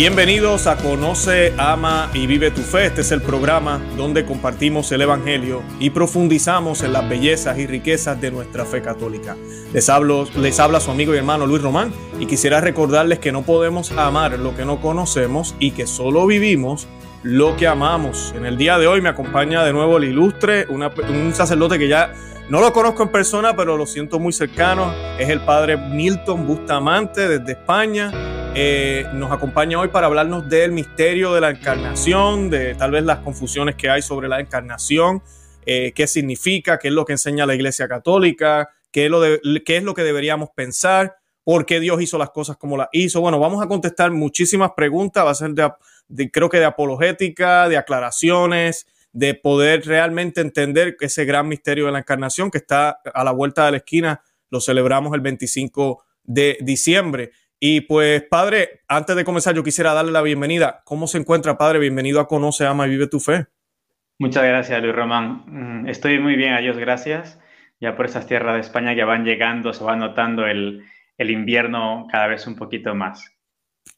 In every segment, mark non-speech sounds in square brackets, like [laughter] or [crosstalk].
Bienvenidos a Conoce, Ama y Vive tu Fe. Este es el programa donde compartimos el Evangelio y profundizamos en las bellezas y riquezas de nuestra fe católica. Les, hablo, les habla su amigo y hermano Luis Román y quisiera recordarles que no podemos amar lo que no conocemos y que solo vivimos lo que amamos. En el día de hoy me acompaña de nuevo el ilustre, un sacerdote que ya no lo conozco en persona, pero lo siento muy cercano. Es el padre Milton Bustamante desde España eh, nos acompaña hoy para hablarnos del misterio de la encarnación, de tal vez las confusiones que hay sobre la encarnación, eh, qué significa, qué es lo que enseña la Iglesia Católica, qué es, lo qué es lo que deberíamos pensar, por qué Dios hizo las cosas como las hizo. Bueno, vamos a contestar muchísimas preguntas, va a ser de, creo que de apologética, de aclaraciones, de poder realmente entender ese gran misterio de la encarnación que está a la vuelta de la esquina, lo celebramos el 25 de diciembre. Y pues, padre, antes de comenzar, yo quisiera darle la bienvenida. ¿Cómo se encuentra, padre? Bienvenido a Conoce, Ama y Vive tu Fe. Muchas gracias, Luis Román. Mm, estoy muy bien, a Dios gracias. Ya por esas tierras de España ya van llegando, se va notando el, invierno cada vez un poquito más.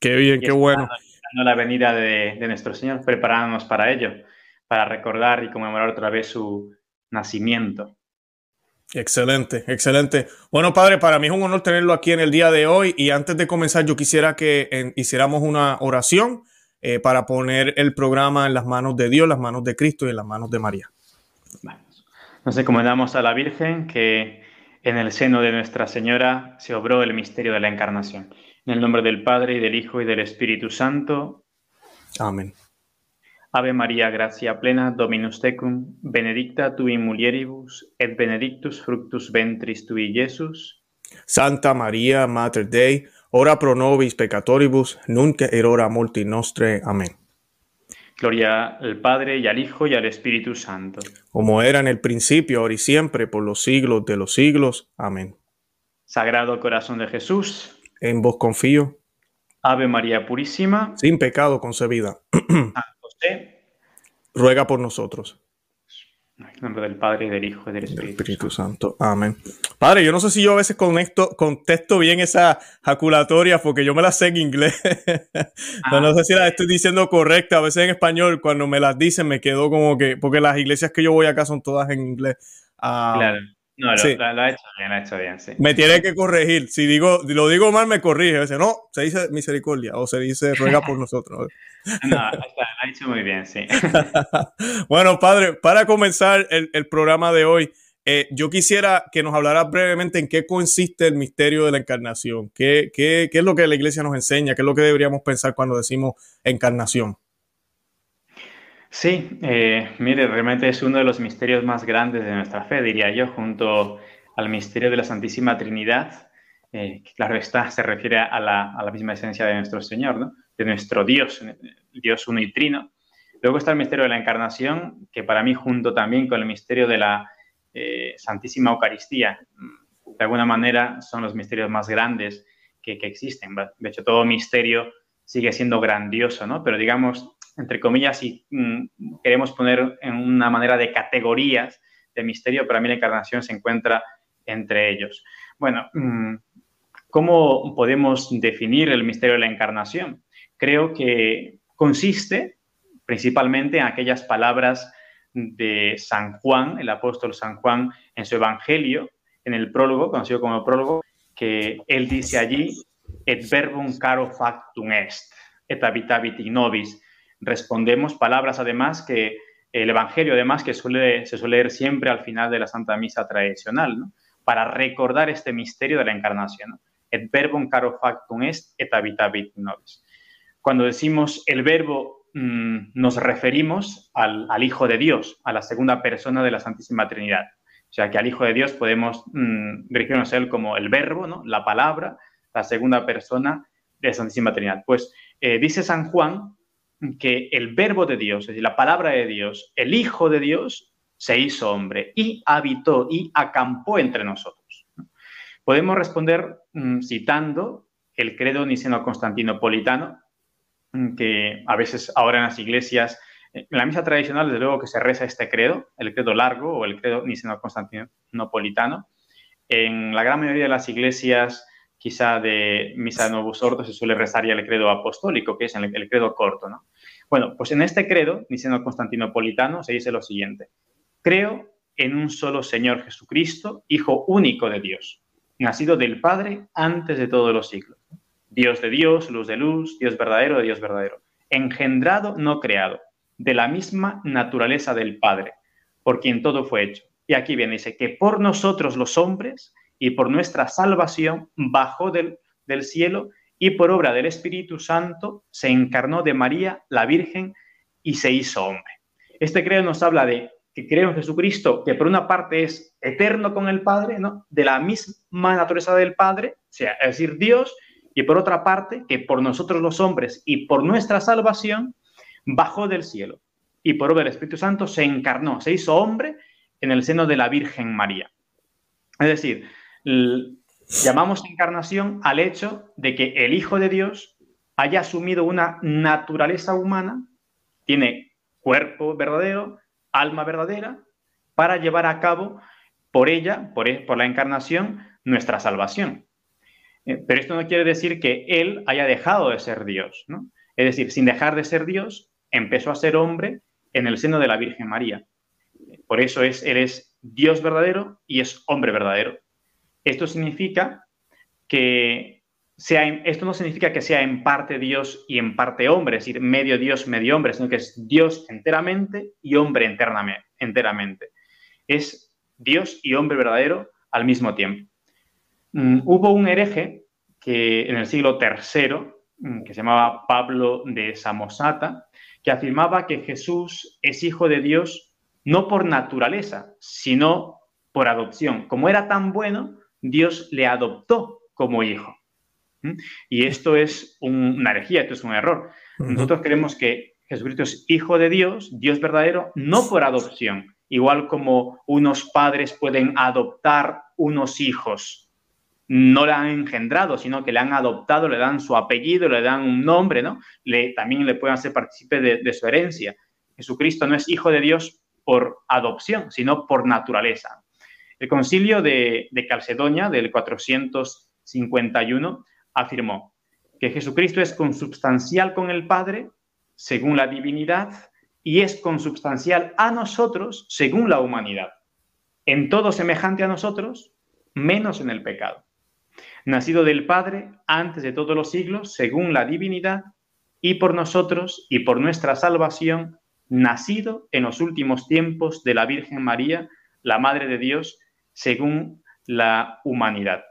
Qué bien, qué bueno. La venida de, de nuestro Señor, preparándonos para ello, para recordar y conmemorar otra vez su nacimiento. Excelente, excelente. Bueno, padre, para mí es un honor tenerlo aquí en el día de hoy y antes de comenzar yo quisiera que hiciéramos una oración eh, para poner el programa en las manos de Dios, las manos de Cristo y en las manos de María. Nos encomendamos a la Virgen que en el seno de Nuestra Señora se obró el misterio de la Encarnación. En el nombre del Padre y del Hijo y del Espíritu Santo. Amén. Ave María, gracia plena, Dominus tecum, benedicta tu in mulieribus, et benedictus fructus ventris tui, Jesús. Santa María, Mater Dei, ora pro nobis peccatoribus, nunc et hora morti nostre. Amén. Gloria al Padre, y al Hijo, y al Espíritu Santo. Como era en el principio, ahora y siempre, por los siglos de los siglos. Amén. Sagrado Corazón de Jesús. En vos confío. Ave María Purísima. Sin pecado concebida. [clears throat] ruega por nosotros. En nombre del Padre, y del Hijo y del Espíritu, Santo. Amén. Padre, yo no sé si yo a veces contesto bien esa jaculatoria porque yo me las sé en inglés. [laughs] no, sé si las estoy diciendo correcta. A veces en español, cuando me las dicen, me quedo como que. Porque las iglesias que yo voy acá son todas en inglés. Ah, claro. No, lo, sí. ha hecho bien, lo ha hecho bien, sí. Me tiene que corregir. Si digo, lo digo mal, me corrige. A veces, no, se dice misericordia o se dice ruega por nosotros. [laughs] no, lo ha hecho muy bien, sí. [laughs] bueno, padre, para comenzar el, el programa de hoy, eh, yo quisiera que nos hablara brevemente en qué consiste el misterio de la encarnación. ¿Qué, qué, qué es lo que la iglesia nos enseña? ¿Qué es lo que deberíamos pensar cuando decimos encarnación? Sí, eh, mire, realmente es uno de los misterios más grandes de nuestra fe, diría yo, junto al misterio de la Santísima Trinidad, eh, que claro está, se refiere a la, misma esencia de nuestro Señor, de nuestro Dios, Dios uno y trino. Luego está el misterio de la Encarnación, que para mí junto también con el misterio de la eh, Santísima Eucaristía, de alguna manera son los misterios más grandes que, que existen. De hecho, todo misterio sigue siendo grandioso, ¿no? Pero digamos, entre comillas, si mm, queremos poner en una manera de categorías de misterio, para mí la encarnación se encuentra entre ellos. Bueno, mm, ¿cómo podemos definir el misterio de la encarnación? Creo que consiste principalmente en aquellas palabras de San Juan, el apóstol San Juan, en su Evangelio, en el prólogo, conocido como prólogo, que él dice allí, et verbum caro factum est, et habitabit nobis, respondemos palabras además que el Evangelio además que suele, se suele leer siempre al final de la Santa Misa tradicional, para recordar este misterio de la encarnación. Et verbum caro factum est et habitabit nobis. Cuando decimos el verbo mm, nos referimos al, Hijo de Dios, a la segunda persona de la Santísima Trinidad. O sea que al Hijo de Dios podemos mm, dirigirnos a él como el verbo, ¿no? la palabra, la segunda persona de la Santísima Trinidad. Pues eh, dice San Juan que el verbo de Dios, es decir, la palabra de Dios, el Hijo de Dios, se hizo hombre y habitó y acampó entre nosotros. Podemos responder mm, citando el credo niceno-constantinopolitano, mm, que a veces ahora en las iglesias, en la misa tradicional, desde luego que se reza este credo, el credo largo o el credo niceno-constantinopolitano. En la gran mayoría de las iglesias quizá de Misa Novus Ordo se suele rezar ya el credo apostólico, que es el, el credo corto, ¿no? Bueno, pues en este credo, niceno constantinopolitano, se dice lo siguiente. Creo en un solo Señor Jesucristo, Hijo único de Dios, nacido del Padre antes de todos los siglos. Dios de Dios, luz de luz, Dios verdadero de Dios verdadero. Engendrado, no creado, de la misma naturaleza del Padre, por quien todo fue hecho. Y aquí viene, dice que por nosotros los hombres y por nuestra salvación bajó del, del cielo y por obra del Espíritu Santo se encarnó de María, la Virgen, y se hizo hombre. Este credo nos habla de que creo en Jesucristo, que por una parte es eterno con el Padre, ¿no? de la misma naturaleza del Padre, sea, es decir, Dios, y por otra parte, que por nosotros los hombres y por nuestra salvación, bajó del cielo y por obra del Espíritu Santo se encarnó, se hizo hombre en el seno de la Virgen María. Es decir, llamamos encarnación al hecho de que el Hijo de Dios haya asumido una naturaleza humana, tiene cuerpo verdadero, alma verdadera, para llevar a cabo por ella, por, e, la encarnación, nuestra salvación. Eh, pero esto no quiere decir que Él haya dejado de ser Dios, ¿no? Es decir, sin dejar de ser Dios, empezó a ser hombre en el seno de la Virgen María. Por eso es, Él es Dios verdadero y es hombre verdadero. Esto significa que sea, esto no significa que sea en parte Dios y en parte hombre, es decir, medio Dios, medio hombre, sino que es Dios enteramente y hombre enteramente. Es Dios y hombre verdadero al mismo tiempo. Mm, hubo un hereje que en el siglo III, mm, que se llamaba Pablo de Samosata, que afirmaba que Jesús es hijo de Dios no por naturaleza, sino por adopción. Como era tan bueno, Dios le adoptó como hijo. ¿Mm? Y esto es una herejía, esto es un error. Nosotros creemos que Jesucristo es hijo de Dios, Dios verdadero, no por adopción, igual como unos padres pueden adoptar unos hijos. No le han engendrado, sino que le han adoptado, le dan su apellido, le dan un nombre, ¿no? Le, también le pueden hacer partícipe de, su herencia. Jesucristo no es hijo de Dios por adopción, sino por naturaleza. El concilio de, Calcedonia del 451 afirmó que Jesucristo es consubstancial con el Padre según la divinidad y es consubstancial a nosotros según la humanidad. En todo semejante a nosotros, menos en el pecado. Nacido del Padre antes de todos los siglos, según la divinidad, y por nosotros y por nuestra salvación, nacido en los últimos tiempos de la Virgen María, la Madre de Dios, según la humanidad.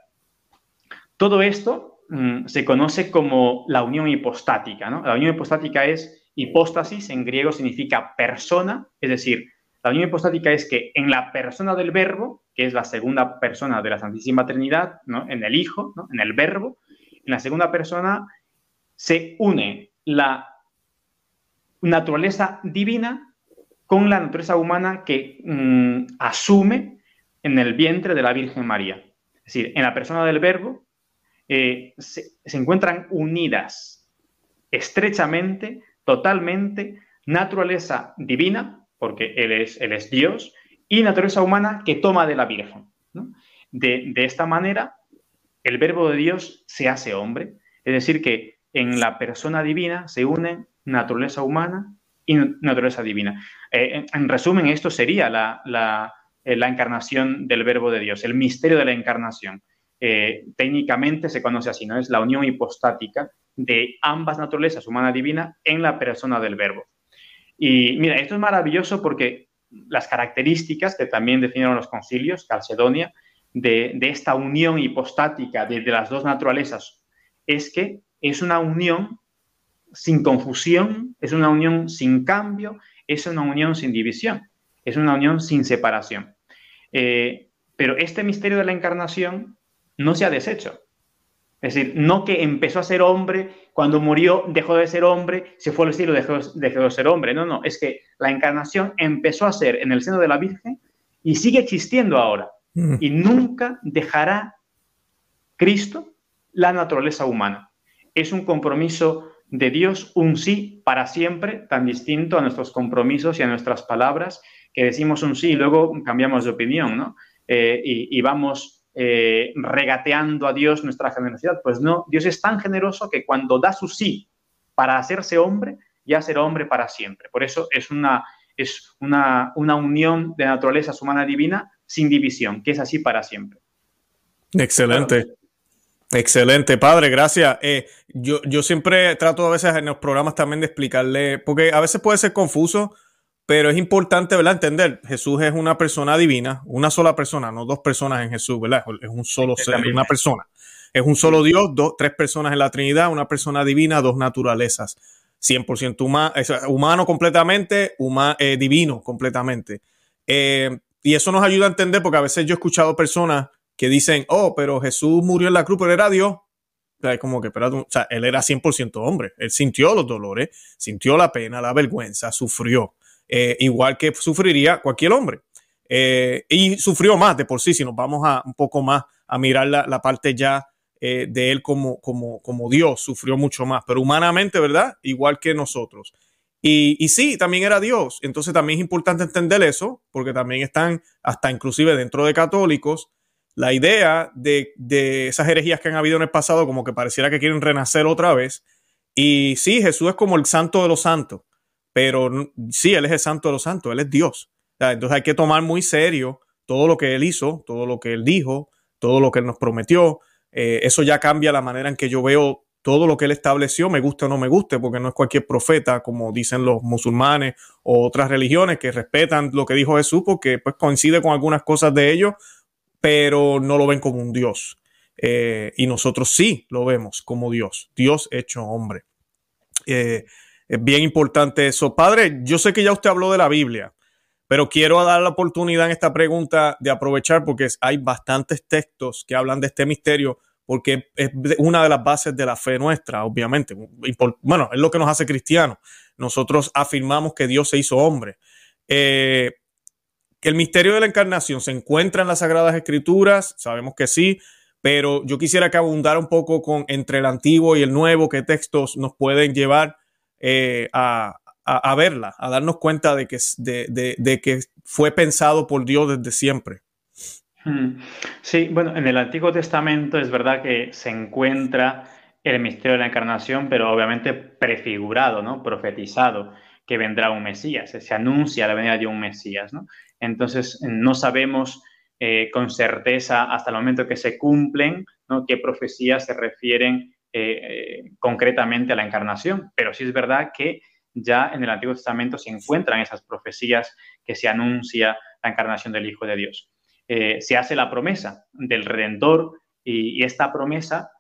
Todo esto Mm, se conoce como la unión hipostática. La unión hipostática es hipóstasis, en griego significa persona, es decir, la unión hipostática es que en la persona del verbo, que es la segunda persona de la Santísima Trinidad, en el Hijo, en el verbo, en la segunda persona se une la naturaleza divina con la naturaleza humana que mm, asume en el vientre de la Virgen María. Es decir, en la persona del verbo eh, se, encuentran unidas estrechamente, totalmente, naturaleza divina, porque Él es, él es Dios, y naturaleza humana que toma de la Virgen. De, esta manera, el verbo de Dios se hace hombre, es decir, que en la persona divina se unen naturaleza humana y naturaleza divina. Eh, en, resumen, esto sería la, la, la encarnación del verbo de Dios, el misterio de la encarnación. Eh, técnicamente se conoce así, ¿no? Es la unión hipostática de ambas naturalezas, humana y divina, en la persona del verbo. Y mira, esto es maravilloso porque las características que también definieron los concilios, Calcedonia, de, esta unión hipostática de, las dos naturalezas, es que es una unión sin confusión, es una unión sin cambio, es una unión sin división, es una unión sin separación. Eh, pero este misterio de la encarnación no se ha deshecho. Es decir, no que empezó a ser hombre, cuando murió dejó de ser hombre, se fue al cielo, dejó, dejó de ser hombre. No, no, es que la encarnación empezó a ser en el seno de la Virgen y sigue existiendo ahora. Mm. Y nunca dejará Cristo la naturaleza humana. Es un compromiso de Dios, un sí para siempre, tan distinto a nuestros compromisos y a nuestras palabras, que decimos un sí y luego cambiamos de opinión, ¿no? Eh, y, vamos eh, regateando a Dios nuestra generosidad. Pues no, Dios es tan generoso que cuando da su sí para hacerse hombre, ya será hombre para siempre. Por eso es una, es una, una unión de naturaleza humana divina sin división, que es así para siempre. Excelente. Excelente, padre, gracias. Eh, yo, yo siempre trato a veces en los programas también de explicarle, porque a veces puede ser confuso, pero es importante, ¿verdad? Entender, Jesús es una persona divina, una sola persona, no dos personas en Jesús, ¿verdad? Es un solo ser, una persona. Es un solo Dios, dos, tres personas en la Trinidad, una persona divina, dos naturalezas. 100% humano completamente, eh, divino completamente. Eh, y eso nos ayuda a entender, porque a veces yo he escuchado personas que dicen, oh, pero Jesús murió en la cruz, pero era Dios. O como que, o sea, él era 100% hombre. Él sintió los dolores, sintió la pena, la vergüenza, sufrió. Eh, igual que sufriría cualquier hombre. Eh, y sufrió más de por sí, si nos vamos a un poco más a mirar la, parte ya eh, de él como, como, como Dios, sufrió mucho más, pero humanamente, ¿verdad? Igual que nosotros. Y, y, sí, también era Dios. Entonces también es importante entender eso, porque también están, hasta inclusive dentro de católicos, la idea de, esas herejías que han habido en el pasado, como que pareciera que quieren renacer otra vez. Y sí, Jesús es como el santo de los santos, pero sí, Él es el santo de los santos, Él es Dios. Entonces hay que tomar muy serio todo lo que Él hizo, todo lo que Él dijo, todo lo que Él nos prometió. Eh, eso ya cambia la manera en que yo veo todo lo que Él estableció, me guste o no me guste, porque no es cualquier profeta, como dicen los musulmanes o otras religiones que respetan lo que dijo Jesús, porque pues coincide con algunas cosas de ellos, pero no lo ven como un Dios. Eh, y nosotros sí lo vemos como Dios, Dios hecho hombre. Eh, es bien importante eso. Padre, yo sé que ya usted habló de la Biblia, pero quiero dar la oportunidad en esta pregunta de aprovechar porque hay bastantes textos que hablan de este misterio porque es una de las bases de la fe nuestra, obviamente. Bueno, es lo que nos hace cristianos. Nosotros afirmamos que Dios se hizo hombre. Eh, el misterio de la encarnación se encuentra en las Sagradas Escrituras, sabemos que sí, pero yo quisiera que abundara un poco con entre el antiguo y el nuevo, qué textos nos pueden llevar eh, a, verla, a darnos cuenta de que, de, que fue pensado por Dios desde siempre. Hmm. Sí, bueno, en el Antiguo Testamento es verdad que se encuentra el misterio de la encarnación, pero obviamente prefigurado, ¿no? Profetizado que vendrá un Mesías, se anuncia la venida de un Mesías, ¿no? Entonces, no sabemos eh, con certeza hasta el momento que se cumplen qué profecías se refieren eh, eh, concretamente a la encarnación. Pero sí es verdad que ya en el Antiguo Testamento se encuentran esas profecías que se anuncia la encarnación del Hijo de Dios. se hace la promesa del Redentor y, esta promesa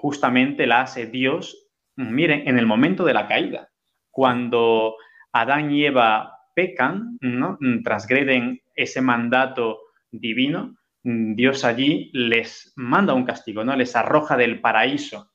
justamente la hace Dios, miren, en el momento de la caída, cuando Adán y Eva pecan, ¿no? Transgreden ese mandato divino, mm, Dios allí les manda un castigo, ¿no? Les arroja del paraíso.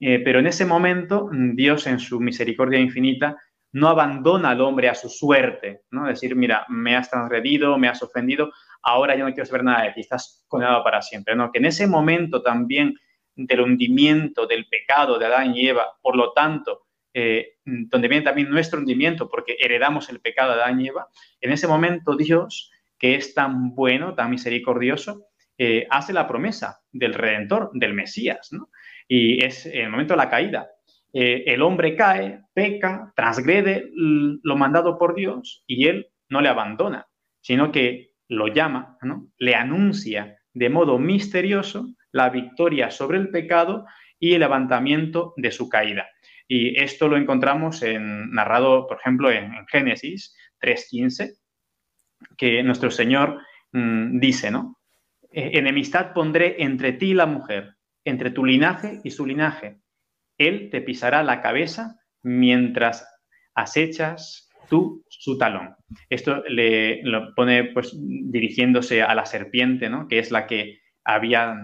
Eh, pero en ese momento, mm, Dios en su misericordia infinita no abandona al hombre a su suerte, ¿no? Decir, mira, me has transgredido, me has ofendido, ahora yo no quiero saber nada de ti, estás condenado para siempre, ¿no? Que en ese momento también del hundimiento, del pecado de Adán y Eva, por lo tanto, eh, donde viene también nuestro hundimiento, porque heredamos el pecado de Adán y Eva, en ese momento Dios, que es tan bueno, tan misericordioso, eh, hace la promesa del Redentor, del Mesías, Y es el momento de la caída. Eh, el hombre cae, peca, transgrede lo mandado por Dios y él no le abandona, sino que lo llama, le anuncia de modo misterioso la victoria sobre el pecado y el levantamiento de su caída. Y esto lo encontramos en, narrado, por ejemplo, en, Génesis 3.15, que nuestro Señor mm, dice, ¿no? E, enemistad pondré entre ti y la mujer, entre tu linaje y su linaje. Él te pisará la cabeza mientras acechas tú su talón. Esto le lo pone pues dirigiéndose a la serpiente, ¿no? que es la que había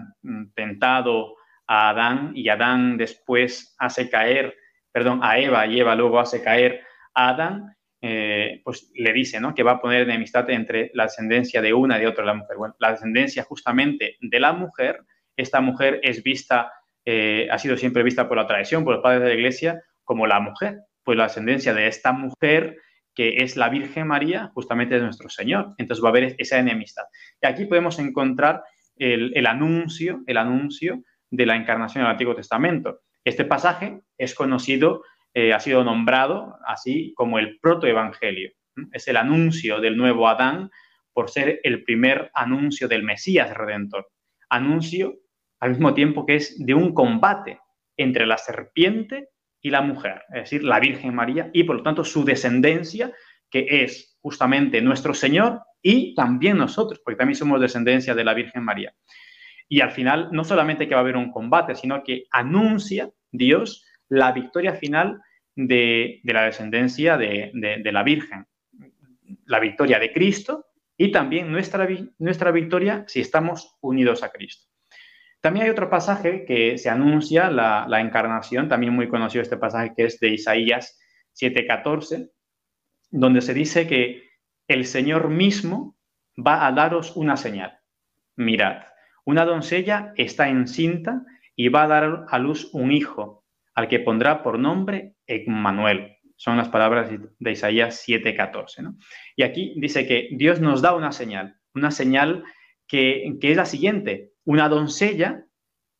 tentado a Adán y Adán después hace caer perdón, a Eva y Eva luego hace caer a Adán, eh, pues le dice, ¿no? Que va a poner enemistad entre la descendencia de una y de otra la mujer. Bueno, la descendencia justamente de la mujer, esta mujer es vista, eh, ha sido siempre vista por la tradición, por los padres de la iglesia, como la mujer. Pues la descendencia de esta mujer, que es la Virgen María, justamente de nuestro Señor. Entonces va a haber esa enemistad. Y aquí podemos encontrar el, anuncio, el anuncio de la encarnación del Antiguo Testamento. Este pasaje es conocido, eh, ha sido nombrado así como el protoevangelio. Es el anuncio del nuevo Adán por ser el primer anuncio del Mesías Redentor. Anuncio al mismo tiempo que es de un combate entre la serpiente y la mujer, es decir, la Virgen María y por lo tanto su descendencia, que es justamente nuestro Señor y también nosotros, porque también somos descendencia de la Virgen María. Y al final, no solamente que va a haber un combate, sino que anuncia Dios la victoria final de, la descendencia de, la Virgen, la victoria de Cristo y también nuestra, nuestra victoria si estamos unidos a Cristo. También hay otro pasaje que se anuncia la, encarnación, también muy conocido este pasaje que es de Isaías 7:14, donde se dice que el Señor mismo va a daros una señal. Mirad, una doncella está encinta y va a dar a luz un hijo, al que pondrá por nombre Emmanuel. Son las palabras de Isaías 7:14. ¿no? Y aquí dice que Dios nos da una señal, una señal que es la siguiente. Una doncella,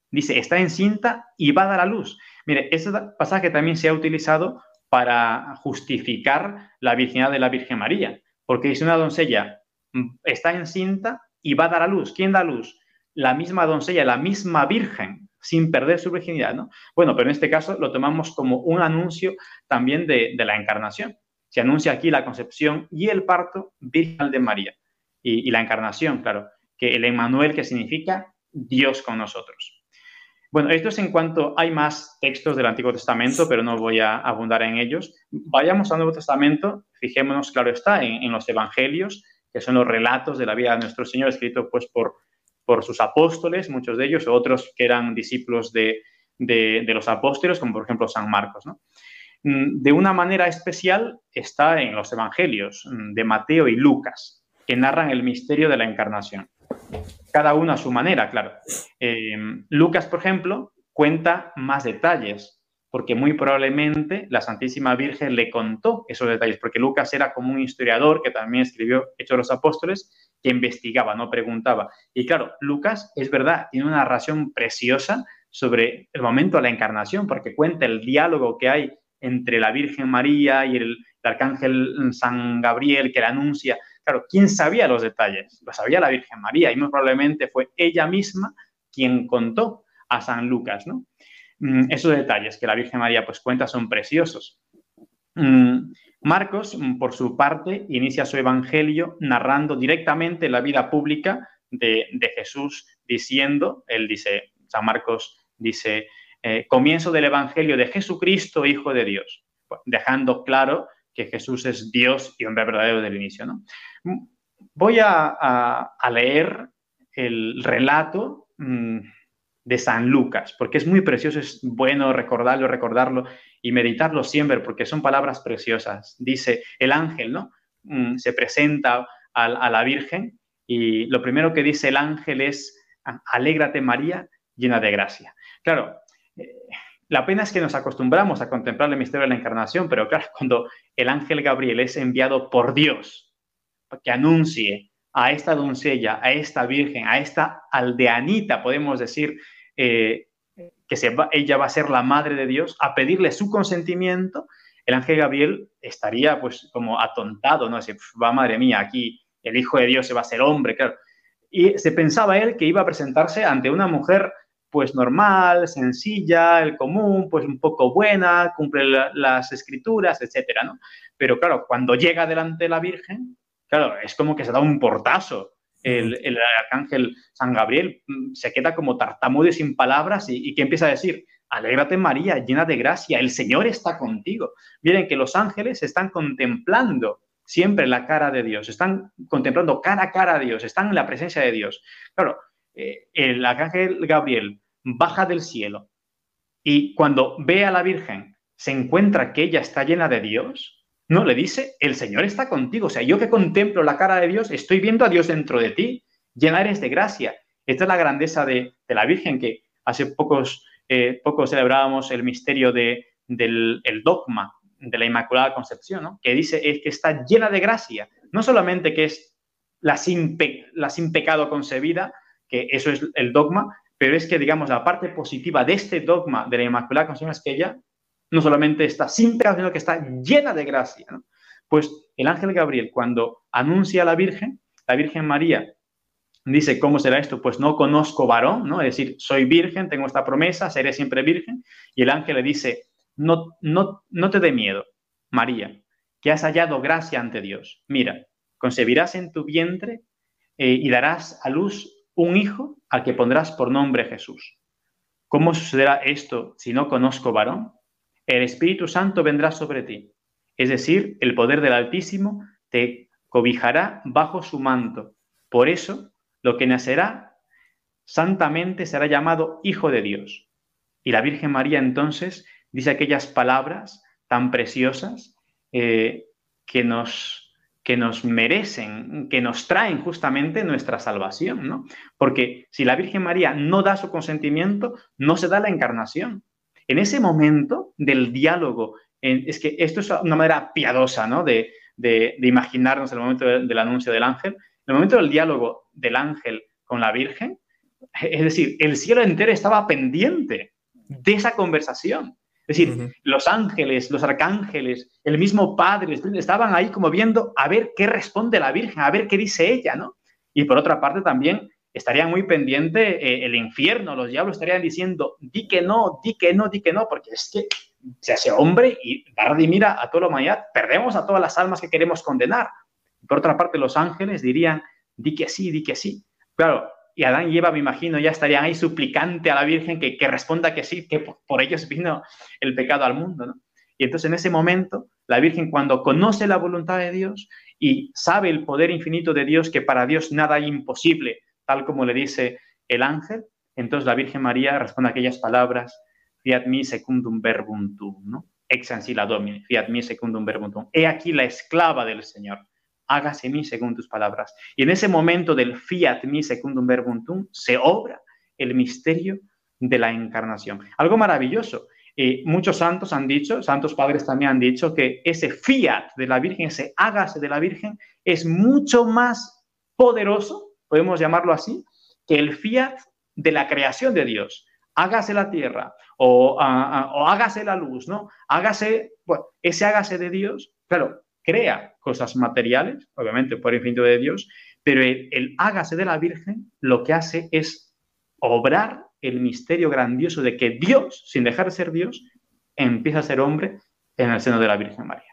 dice, está encinta y va a dar a luz. Mire, ese pasaje también se ha utilizado para justificar la virginidad de la Virgen María. Porque si una doncella está encinta y va a dar a luz, ¿quién da luz? La misma doncella, la misma virgen, sin perder su virginidad, ¿no? Bueno, pero en este caso lo tomamos como un anuncio también de, la encarnación. Se anuncia aquí la concepción y el parto virginal de María. Y, la encarnación, claro, que el Emmanuel que significa Dios con nosotros. Bueno, esto es en cuanto hay más textos del Antiguo Testamento, pero no voy a abundar en ellos. Vayamos al Nuevo Testamento, fijémonos, claro está, en, los Evangelios, que son los relatos de la vida de nuestro Señor, escritos pues por, por sus apóstoles, muchos de ellos, o otros que eran discípulos de, los apóstoles, como por ejemplo San Marcos. Mm, de una manera especial está en los Evangelios mm, de Mateo y Lucas, que narran el misterio de la encarnación cada uno a su manera, claro. Eh, Lucas, por ejemplo, cuenta más detalles, porque muy probablemente la Santísima Virgen le contó esos detalles, porque Lucas era como un historiador que también escribió Hechos de los Apóstoles, que investigaba, no preguntaba. Y claro, Lucas, es verdad, tiene una narración preciosa sobre el momento de la encarnación, porque cuenta el diálogo que hay entre la Virgen María y el, el arcángel San Gabriel que le anuncia Claro, ¿quién sabía los detalles? Lo sabía la Virgen María y muy probablemente fue ella misma quien contó a San Lucas, ¿no? Mm, esos detalles que la Virgen María pues cuenta son preciosos. Mm, Marcos, mm, por su parte, inicia su evangelio narrando directamente la vida pública de, Jesús, diciendo, él dice, San Marcos dice, eh, comienzo del evangelio de Jesucristo, Hijo de Dios, dejando claro que Jesús es Dios y hombre verdadero del inicio. ¿no? Voy a, leer el relato mm, de San Lucas, porque es muy precioso, es bueno recordarlo, recordarlo y meditarlo siempre, porque son palabras preciosas. Dice, el ángel, ¿no? Mm, se presenta a, la Virgen y lo primero que dice el ángel es, alégrate María, llena de gracia. Claro, eh, la pena es que nos acostumbramos a contemplar el misterio de la encarnación, pero claro, cuando el ángel Gabriel es enviado por Dios que anuncie a esta doncella, a esta virgen, a esta aldeanita, podemos decir, eh, que se ella va a ser la madre de Dios, a pedirle su consentimiento, el ángel Gabriel estaría pues como atontado, ¿no? Así, va, madre mía, aquí el Hijo de Dios se va a ser hombre, claro. Y se pensaba él que iba a presentarse ante una mujer pues normal, sencilla, el común, pues un poco buena, cumple las escrituras, etcétera, ¿no? Pero claro, cuando llega delante de la Virgen, claro, es como que se da un portazo. El, arcángel San Gabriel mm, se queda como tartamudo y sin palabras y, que empieza a decir, alégrate María, llena de gracia, el Señor está contigo. Miren que los ángeles están contemplando siempre la cara de Dios, están contemplando cara a cara a Dios, están en la presencia de Dios. Claro, eh, el arcángel Gabriel baja del cielo y cuando ve a la Virgen se encuentra que ella está llena de Dios, no, le dice, el Señor está contigo. O sea, yo que contemplo la cara de Dios, estoy viendo a Dios dentro de ti. Llena eres de gracia. Esta es la grandeza de, la Virgen, que hace pocos, eh, celebrábamos el misterio de, del dogma de la Inmaculada Concepción, ¿no? que dice que está llena de gracia. No solamente que es la sin pecado concebida, que eso es el dogma, pero es que, digamos, la parte positiva de este dogma de la Inmaculada Concepción es que ella no solamente está sin pecado, sino que está llena de gracia. Pues el ángel Gabriel, cuando anuncia a la Virgen, la Virgen María dice, ¿cómo será esto? Pues no conozco varón, ¿no? Es decir, soy virgen, tengo esta promesa, seré siempre virgen. Y el ángel le dice, no, no, no te dé miedo, María, que has hallado gracia ante Dios. Mira, concebirás en tu vientre eh, y darás a luz un hijo al que pondrás por nombre Jesús. ¿Cómo sucederá esto si no conozco varón? El Espíritu Santo vendrá sobre ti, es decir, el poder del Altísimo te cobijará bajo su manto. Por eso, lo que nacerá santamente será llamado Hijo de Dios. Y la Virgen María entonces dice aquellas palabras tan preciosas eh, que nos que nos merecen, que nos traen justamente nuestra salvación, ¿no? Porque si la Virgen María no da su consentimiento, no se da la encarnación. En ese momento del diálogo, es que esto es una manera piadosa, ¿no? De, imaginarnos el momento del anuncio del ángel, el momento del diálogo del ángel con la Virgen, es decir, el cielo entero estaba pendiente de esa conversación. Es decir, los ángeles, los arcángeles, el mismo Padre, estaban ahí como viendo a ver qué responde la Virgen, a ver qué dice ella, ¿no? Y por otra parte también estaría muy pendiente eh, el infierno, los diablos estarían diciendo, di que no, di que no, di que no, porque es que se hace hombre y da mira a toda la humanidad, perdemos a todas las almas que queremos condenar. Por otra parte, los ángeles dirían, di que sí, di que sí. Claro, y Adán y me imagino, ya estarían ahí suplicante a la Virgen que, responda que sí, que por, ellos vino el pecado al mundo, ¿no? Y entonces en ese momento, la Virgen cuando conoce la voluntad de Dios y sabe el poder infinito de Dios, que para Dios nada hay imposible, tal como le dice el ángel, entonces la Virgen María responde aquellas palabras, fiat mi secundum verbum tuum. Ex la domine, fiat mi secundum verbum tuum. He aquí la esclava del Señor hágase mí según tus palabras. Y en ese momento del fiat mi secundum verbum tum se obra el misterio de la encarnación. Algo maravilloso. Eh, muchos santos han dicho, santos padres también han dicho, que ese fiat de la Virgen, ese hágase de la Virgen, es mucho más poderoso, podemos llamarlo así, que el fiat de la creación de Dios. Hágase la tierra o, o hágase la luz, ¿no? Hágase, bueno, ese hágase de Dios, claro, crea cosas materiales, obviamente por el infinito de Dios, pero el, hágase de la Virgen lo que hace es obrar el misterio grandioso de que Dios, sin dejar de ser Dios, empieza a ser hombre en el seno de la Virgen María.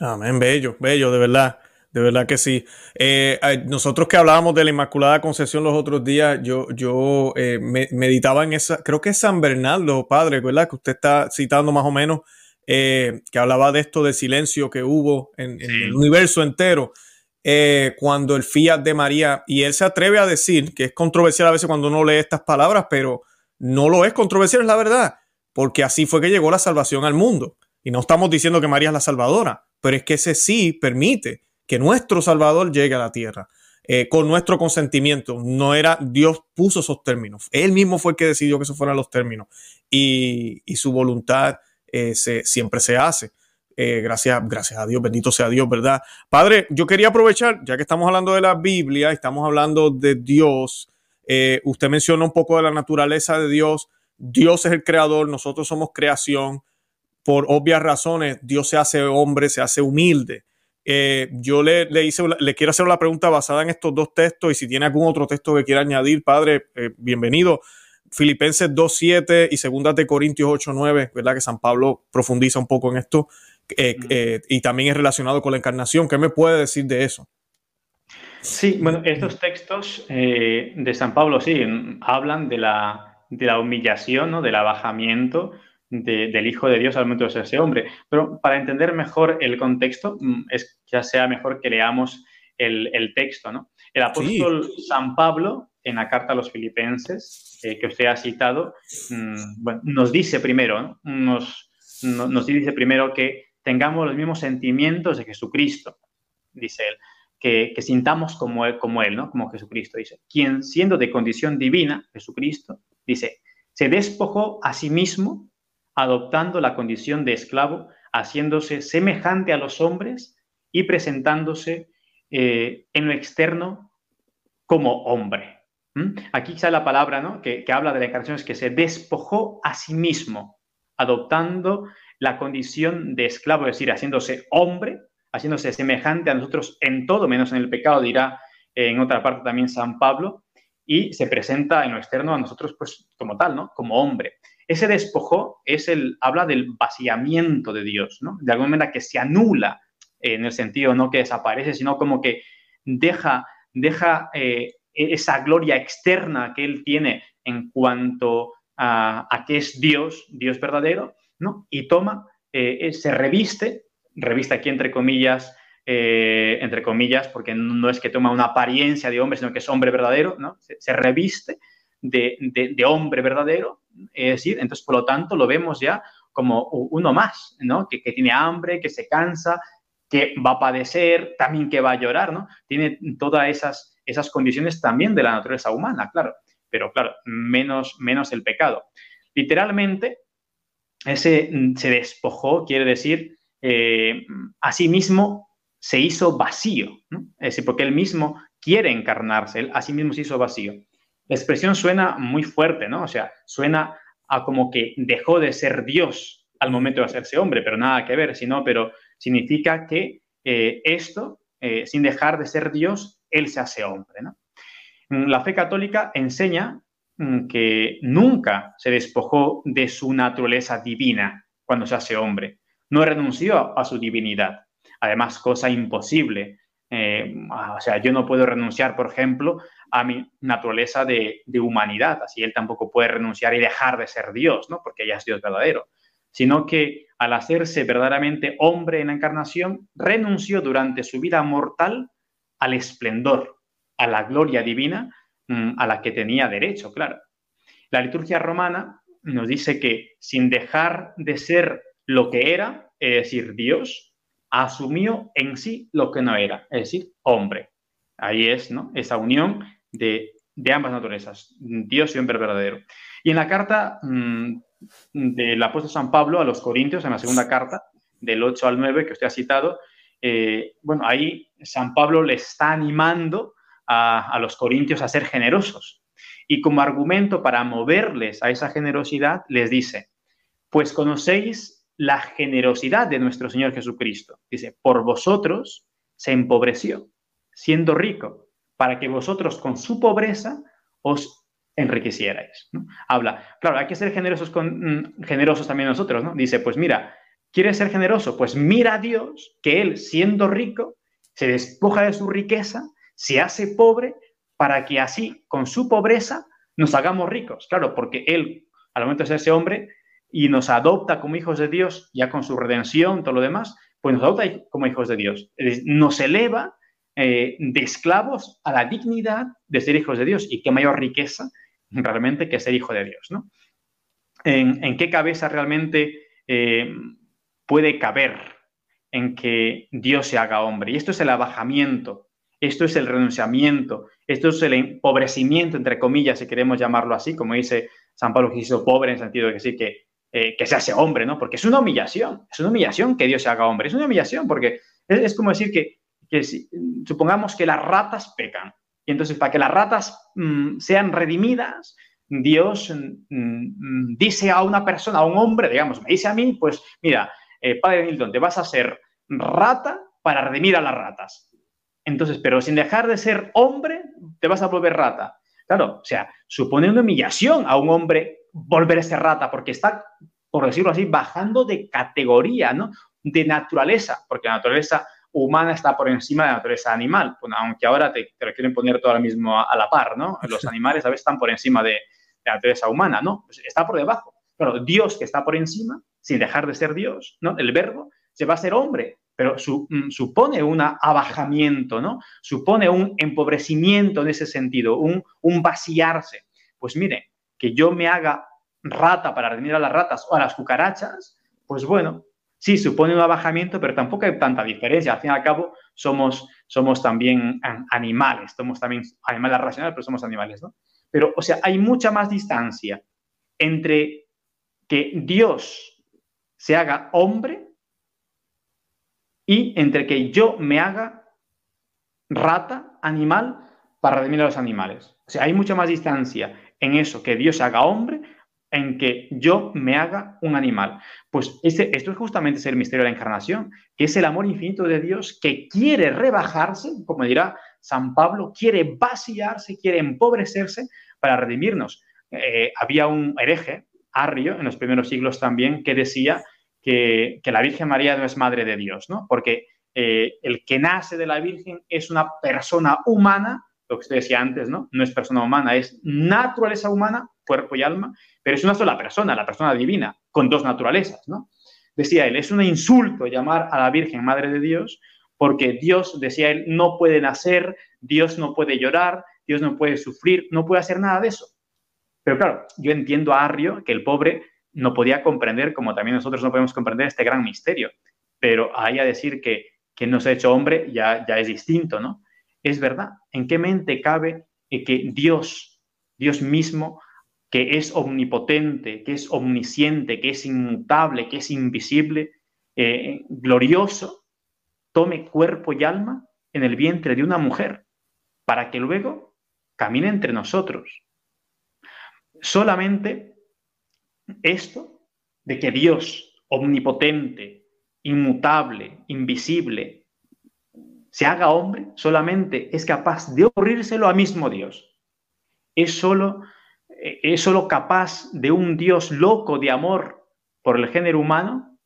Amén, bello, bello, de verdad. De verdad que sí. Eh, nosotros que hablábamos de la Inmaculada Concepción los otros días, yo, yo eh, meditaba en esa, creo que es San Bernardo, padre, ¿verdad? Que usted está citando más o menos eh, que hablaba de esto de silencio que hubo en, el universo entero, eh, cuando el fiat de María, y él se atreve a decir que es controversial a veces cuando uno lee estas palabras, pero no lo es controversial, es la verdad, porque así fue que llegó la salvación al mundo. Y no estamos diciendo que María es la salvadora, pero es que ese sí permite que nuestro Salvador llegue a la tierra. Eh, con nuestro consentimiento. No era Dios puso esos términos. Él mismo fue el que decidió que esos fueran los términos. Y, y su voluntad eh, siempre se hace. Eh, gracias, gracias a Dios, bendito sea Dios, ¿verdad? Padre, yo quería aprovechar, ya que estamos hablando de la Biblia, estamos hablando de Dios, eh, usted mencionó un poco de la naturaleza de Dios, Dios es el creador, nosotros somos creación, por obvias razones, Dios se hace hombre, se hace humilde. yo le, le, hice, le quiero hacer la pregunta basada en estos dos textos y si tiene algún otro texto que quiera añadir, Padre, bienvenido. Filipenses 2.7 y Segunda de Corintios 8.9, ¿verdad? Que San Pablo profundiza un poco en esto eh, eh, y también es relacionado con la encarnación. ¿Qué me puede decir de eso? Sí, bueno, estos textos eh, de San Pablo sí hablan de la, de la humillación, ¿no? del abajamiento del Hijo de Dios al momento de ser ese hombre. Pero para entender mejor el contexto, mm, es ya sea mejor que leamos el, texto, ¿no? El apóstol San Pablo, en la carta a los filipenses, eh, que usted ha citado, mm, nos dice primero, nos, dice primero que tengamos los mismos sentimientos de Jesucristo, dice él, que, sintamos como él, como ¿no? Como Jesucristo, dice. Quien siendo de condición divina, Jesucristo, dice, se despojó a sí mismo adoptando la condición de esclavo, haciéndose semejante a los hombres y presentándose eh, en lo externo como hombre. Aquí está la palabra ¿no? que, habla de la encarnación, es que se despojó a sí mismo, adoptando la condición de esclavo, es decir, haciéndose hombre, haciéndose semejante a nosotros en todo, menos en el pecado, dirá en otra parte también San Pablo, y se presenta en lo externo a nosotros pues como tal, ¿no? Como hombre. Ese despojo es el, habla del vaciamiento de Dios, ¿no? De alguna manera que se anula, en el sentido no que desaparece, sino como que deja, deja eh, esa gloria externa que Él tiene en cuanto a, que es Dios, Dios verdadero, ¿no? Y toma, eh, se reviste, reviste aquí entre comillas, eh, entre comillas, porque no es que toma una apariencia de hombre, sino que es hombre verdadero, ¿no? Se, reviste de, de, hombre verdadero, es decir, entonces por lo tanto lo vemos ya como uno más, ¿no? Que, que, tiene hambre, que se cansa, que va a padecer, también que va a llorar, ¿no? Tiene todas esas, esas condiciones también de la naturaleza humana, claro, pero claro, menos, menos el pecado. Literalmente, ese mm, se despojó, quiere decir, eh, a sí mismo se hizo vacío, es decir, porque él mismo quiere encarnarse, él a sí mismo se hizo vacío. La expresión suena muy fuerte, ¿no? O sea, suena a como que dejó de ser Dios al momento de hacerse hombre, pero nada que ver, sino, pero significa que eh, esto, eh, sin dejar de ser Dios, él se hace hombre, ¿no? La fe católica enseña Mm, que nunca se despojó de su naturaleza divina cuando se hace hombre. No renunció a su divinidad. Además, cosa imposible. Eh, o sea, yo no puedo renunciar, por ejemplo, a mi naturaleza de, humanidad. Así él tampoco puede renunciar y dejar de ser Dios, ¿no? Porque ya es Dios verdadero. Sino que al hacerse verdaderamente hombre en la encarnación, renunció durante su vida mortal al esplendor, a la gloria divina, Mm, a la que tenía derecho, claro. La liturgia romana nos dice que sin dejar de ser lo que era, es decir, Dios, asumió en sí lo que no era, es decir, hombre. Ahí es ¿no? esa unión de, ambas naturalezas, Dios y hombre verdadero. Y en la carta mm, del apóstol San Pablo a los Corintios, en la segunda carta, del 8 al 9 que usted ha citado, eh, bueno, ahí San Pablo le está animando a, los corintios a ser generosos. Y como argumento para moverles a esa generosidad, les dice, pues conocéis la generosidad de nuestro Señor Jesucristo. Dice, por vosotros se empobreció, siendo rico, para que vosotros con su pobreza os enriquecierais. Habla, claro, hay que ser generosos, con, mm, generosos también nosotros, ¿no? Dice, pues mira, ¿quieres ser generoso? Pues mira a Dios, que Él, siendo rico, se despoja de su riqueza se hace pobre para que así, con su pobreza, nos hagamos ricos. Claro, porque Él, al momento de ser ese hombre, y nos adopta como hijos de Dios, ya con su redención, todo lo demás, pues nos adopta como hijos de Dios. Nos eleva eh, de esclavos a la dignidad de ser hijos de Dios. Y qué mayor riqueza realmente que ser hijo de Dios, ¿no? ¿En, qué cabeza realmente eh, puede caber en que Dios se haga hombre? Y esto es el abajamiento esto es el renunciamiento, esto es el empobrecimiento, entre comillas, si queremos llamarlo así, como dice San Pablo que hizo pobre en el sentido de sí, que, eh, que se hace hombre, ¿no? Porque es una humillación, es una humillación que Dios se haga hombre, es una humillación porque es, como decir que, que si, supongamos que las ratas pecan, y entonces para que las ratas mm, sean redimidas, Dios mm, mm, dice a una persona, a un hombre, digamos, me dice a mí, pues mira, eh, Padre Nilton, te vas a hacer rata para redimir a las ratas. Entonces, pero sin dejar de ser hombre, te vas a volver rata. Claro, o sea, supone una humillación a un hombre volver a ser rata, porque está, por decirlo así, bajando de categoría, ¿no? De naturaleza, porque la naturaleza humana está por encima de la naturaleza animal, aunque ahora te, te lo quieren poner todo ahora mismo a, la par, ¿no? Los animales a veces están por encima de, la naturaleza humana, ¿no? Pues está por debajo. Pero Dios que está por encima, sin dejar de ser Dios, ¿no? El verbo se va a ser hombre, pero mm, supone un abajamiento, ¿no? Supone un empobrecimiento en ese sentido, un, un vaciarse. Pues mire, que yo me haga rata para redimir a las ratas o a las cucarachas, pues bueno, sí, supone un abajamiento, pero tampoco hay tanta diferencia. Al fin y al cabo, somos, somos también animales, somos también animales racionales, pero somos animales, ¿no? Pero, o sea, hay mucha más distancia entre que Dios se haga hombre y entre que yo me haga rata, animal, para redimir a los animales. O sea, hay mucha más distancia en eso, que Dios haga hombre, en que yo me haga un animal. Pues esto es justamente el misterio de la encarnación, que es el amor infinito de Dios que quiere rebajarse, como dirá San Pablo, quiere vaciarse, quiere empobrecerse para redimirnos. Eh, había un hereje, Arrio, en los primeros siglos también, que decía que, la Virgen María no es madre de Dios, ¿no? Porque eh, el que nace de la Virgen es una persona humana, lo que usted decía antes, ¿no? No es persona humana, es naturaleza humana, cuerpo y alma, pero es una sola persona, la persona divina, con dos naturalezas, ¿no? Decía él, es un insulto llamar a la Virgen Madre de Dios, porque Dios, decía él, no puede nacer, Dios no puede llorar, Dios no puede sufrir, no puede hacer nada de eso. Pero claro, yo entiendo a Arrio que el pobre no podía comprender, como también nosotros no podemos comprender este gran misterio. Pero ahí a decir que, que no se ha hecho hombre ya, ya es distinto, ¿no? Es verdad. ¿En qué mente cabe que Dios, Dios mismo, que es omnipotente, que es omnisciente, que es inmutable, que es invisible, eh, glorioso, tome cuerpo y alma en el vientre de una mujer para que luego camine entre nosotros? Solamente esto de que Dios, omnipotente, inmutable, invisible, se haga hombre, solamente es capaz de ocurrírselo a mismo Dios. Es solo, es solo capaz de un Dios loco de amor por el género humano,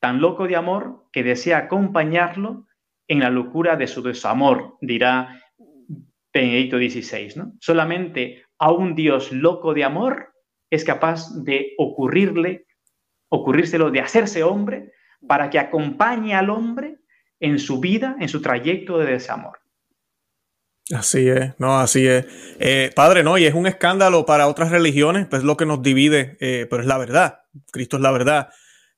tan loco de amor que desea acompañarlo en la locura de su desamor, dirá Benedicto XVI. ¿no? Solamente a un Dios loco de amor es capaz de ocurrirle, ocurrírselo, de hacerse hombre, para que acompañe al hombre en su vida, en su trayecto de desamor. Así es, no, así es. Eh, padre, no, y es un escándalo para otras religiones, pues lo que nos divide, eh, pero es la verdad. Cristo es la verdad.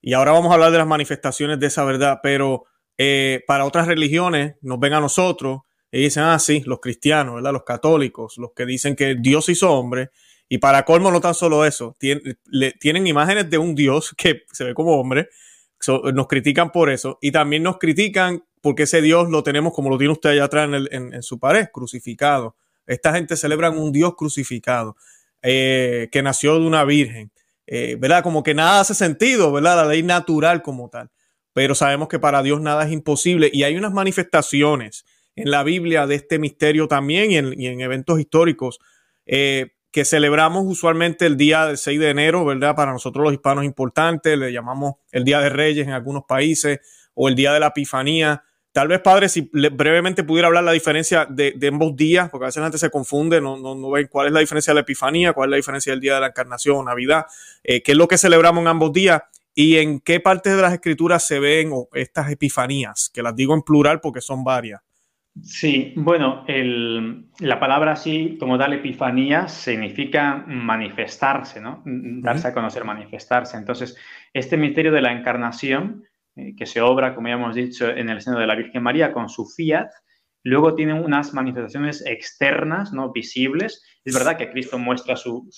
Y ahora vamos a hablar de las manifestaciones de esa verdad, pero eh, para otras religiones nos ven a nosotros y dicen, ah, sí, los cristianos, ¿verdad? Los católicos, los que dicen que Dios hizo hombre y para colmo, no tan solo eso, tienen, imágenes de un Dios que se ve como hombre, nos critican por eso, y también nos critican porque ese Dios lo tenemos como lo tiene usted allá atrás en, su pared, crucificado. Esta gente celebra un Dios crucificado, eh, que nació de una virgen, eh, ¿verdad? Como que nada hace sentido, ¿verdad? La ley natural como tal. Pero sabemos que para Dios nada es imposible y hay unas manifestaciones en la Biblia de este misterio también y en, eventos históricos. Eh, que celebramos usualmente el día del 6 de enero, ¿verdad? Para nosotros los hispanos importante, le llamamos el Día de Reyes en algunos países o el Día de la Epifanía. Tal vez, padre, si brevemente pudiera hablar la diferencia de, ambos días, porque a veces la gente se confunde, no, no, no, ven cuál es la diferencia de la Epifanía, cuál es la diferencia del Día de la Encarnación, Navidad, eh, qué es lo que celebramos en ambos días y en qué partes de las escrituras se ven estas epifanías, que las digo en plural porque son varias. Sí, bueno, la palabra así, como tal, epifanía, significa manifestarse, ¿no? Darse a conocer, manifestarse. Entonces, este misterio de la encarnación, eh, que se obra, como ya hemos dicho, en el seno de la Virgen María con su fiat, luego tiene unas manifestaciones externas, ¿no? Visibles. Es verdad que Cristo muestra su,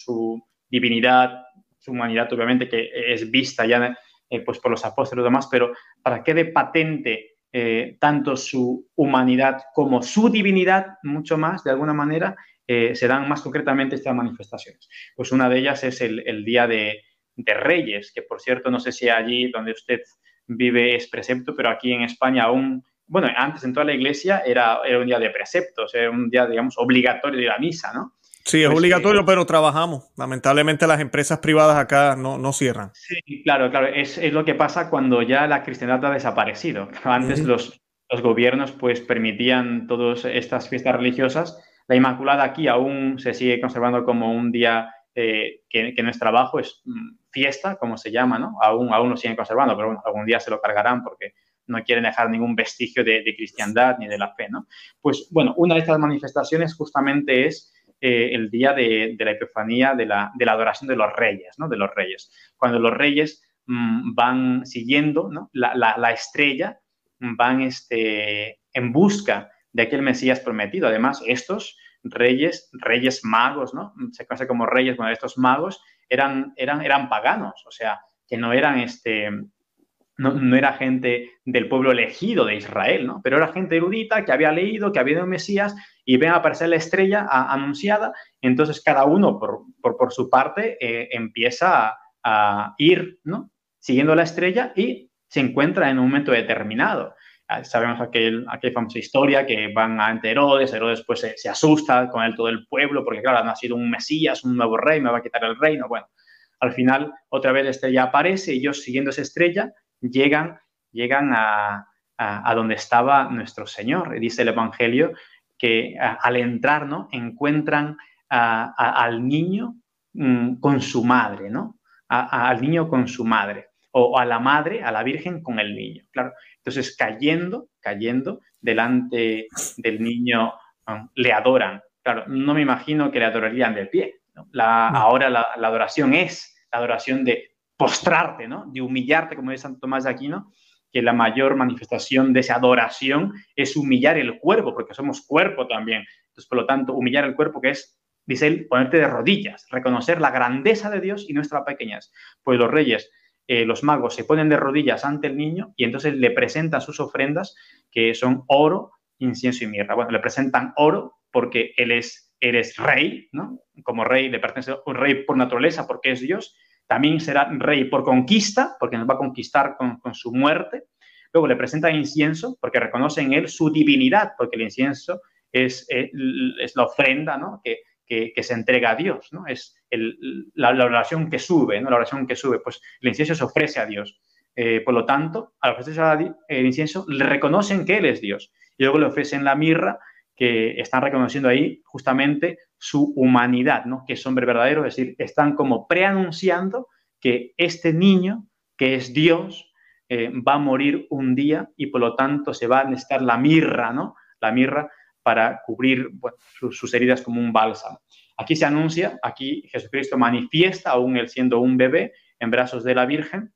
divinidad, su humanidad, obviamente, que es vista ya eh, pues por los apóstoles y demás, pero para que de patente eh, tanto su humanidad como su divinidad, mucho más, de alguna manera, eh, se dan más concretamente estas manifestaciones. Pues una de ellas es el, Día de, Reyes, que por cierto, no sé si allí donde usted vive es precepto, pero aquí en España aún, bueno, antes en toda la iglesia era, era un día de preceptos, era un día, digamos, obligatorio de la misa, ¿no? Sí, es pues, obligatorio, eh, pero trabajamos. Lamentablemente las empresas privadas acá no, no cierran. Sí, claro, claro. Es, es, lo que pasa cuando ya la cristiandad ha desaparecido. Antes los, los, gobiernos pues permitían todas estas fiestas religiosas. La Inmaculada aquí aún se sigue conservando como un día eh, que, que, no es trabajo, es mm, fiesta, como se llama, ¿no? Aún, aún lo siguen conservando, pero bueno, algún día se lo cargarán porque no quieren dejar ningún vestigio de, de cristiandad ni de la fe, ¿no? Pues bueno, una de estas manifestaciones justamente es eh, el día de, la Epifanía, de la, adoración de los reyes, ¿no? De los reyes. Cuando los reyes mm, van siguiendo la, estrella, van este, en busca de aquel Mesías prometido. Además, estos reyes, reyes magos, ¿no? Se conoce como reyes, bueno, estos magos eran, eran, eran paganos, o sea, que no eran este, no, era gente del pueblo elegido de Israel, ¿no? Pero era gente erudita que había leído, que había ido Mesías y ven a aparecer la estrella anunciada. Entonces cada uno por, su parte eh, empieza a, ir, ¿no? Siguiendo la estrella y se encuentra en un momento determinado. Ah, sabemos aquel, aquella famosa historia que van a Herodes, Herodes pues se, se, asusta con él todo el pueblo porque claro, ha nacido un Mesías, un nuevo rey, me va a quitar el reino. Bueno, al final otra vez la estrella aparece y ellos siguiendo esa estrella llegan, llegan a, donde estaba nuestro Señor. Dice el Evangelio que al entrar, ¿no? Encuentran al niño mm, con su madre, ¿no? al niño con su madre, o a la madre, a la Virgen con el niño, claro. Entonces, cayendo, cayendo delante del niño, um, le adoran. Claro, no me imagino que le adorarían de pie. Ahora la, la, adoración es la adoración de postrarte, ¿no? De humillarte, como dice Santo Tomás de Aquino, que la mayor manifestación de esa adoración es humillar el cuerpo, porque somos cuerpo también. Entonces, por lo tanto, humillar el cuerpo, que es, dice él, ponerte de rodillas, reconocer la grandeza de Dios y nuestra pequeñez. Pues los reyes, eh, los magos se ponen de rodillas ante el niño y entonces le presentan sus ofrendas, que son oro, incienso y mirra. Bueno, le presentan oro porque él es, eres rey, ¿no? Como rey le pertenece un rey por naturaleza porque es Dios también será rey por conquista, porque nos va a conquistar con, su muerte. Luego le presentan incienso, porque reconoce en él su divinidad, porque el incienso es, eh, es la ofrenda ¿no? que, que, se entrega a Dios, ¿no? es la, oración que sube, ¿no? la oración que sube, pues el incienso se ofrece a Dios. Eh, por lo tanto, al ofrecerse el incienso, le reconocen que Él es Dios. Y luego le ofrecen la mirra, están reconociendo ahí justamente su humanidad, ¿no? que es hombre verdadero, es decir, están como preanunciando que este niño, que es Dios, eh, va a morir un día y por lo tanto se va a necesitar la mirra, ¿no? La mirra para cubrir sus, heridas como un bálsamo. Aquí se anuncia, aquí Jesucristo manifiesta, aún él siendo un bebé, en brazos de la Virgen,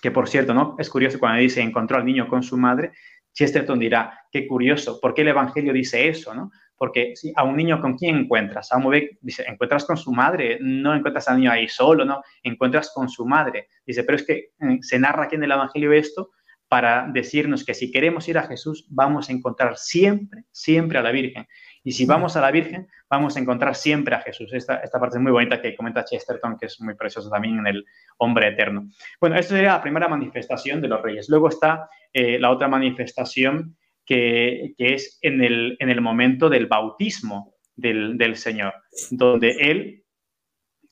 que por cierto, ¿no? Es curioso cuando dice encontró al niño con su madre, Chesterton dirá, qué curioso, ¿por qué el Evangelio dice eso? ¿no? Porque si a un niño con quién encuentras, a un bebé, dice, encuentras con su madre, no encuentras al niño ahí solo, ¿no? Encuentras con su madre. Dice, pero es que eh, se narra aquí en el Evangelio esto para decirnos que si queremos ir a Jesús, vamos a encontrar siempre, siempre a la Virgen. Y si vamos a la Virgen, vamos a encontrar siempre a Jesús. Esta, esta parte es muy bonita que comenta Chesterton, que es muy preciosa también en el hombre eterno. Bueno, esta sería la primera manifestación de los reyes. Luego está eh, la otra manifestación que, que, es en el, en el momento del bautismo del, del Señor, donde Él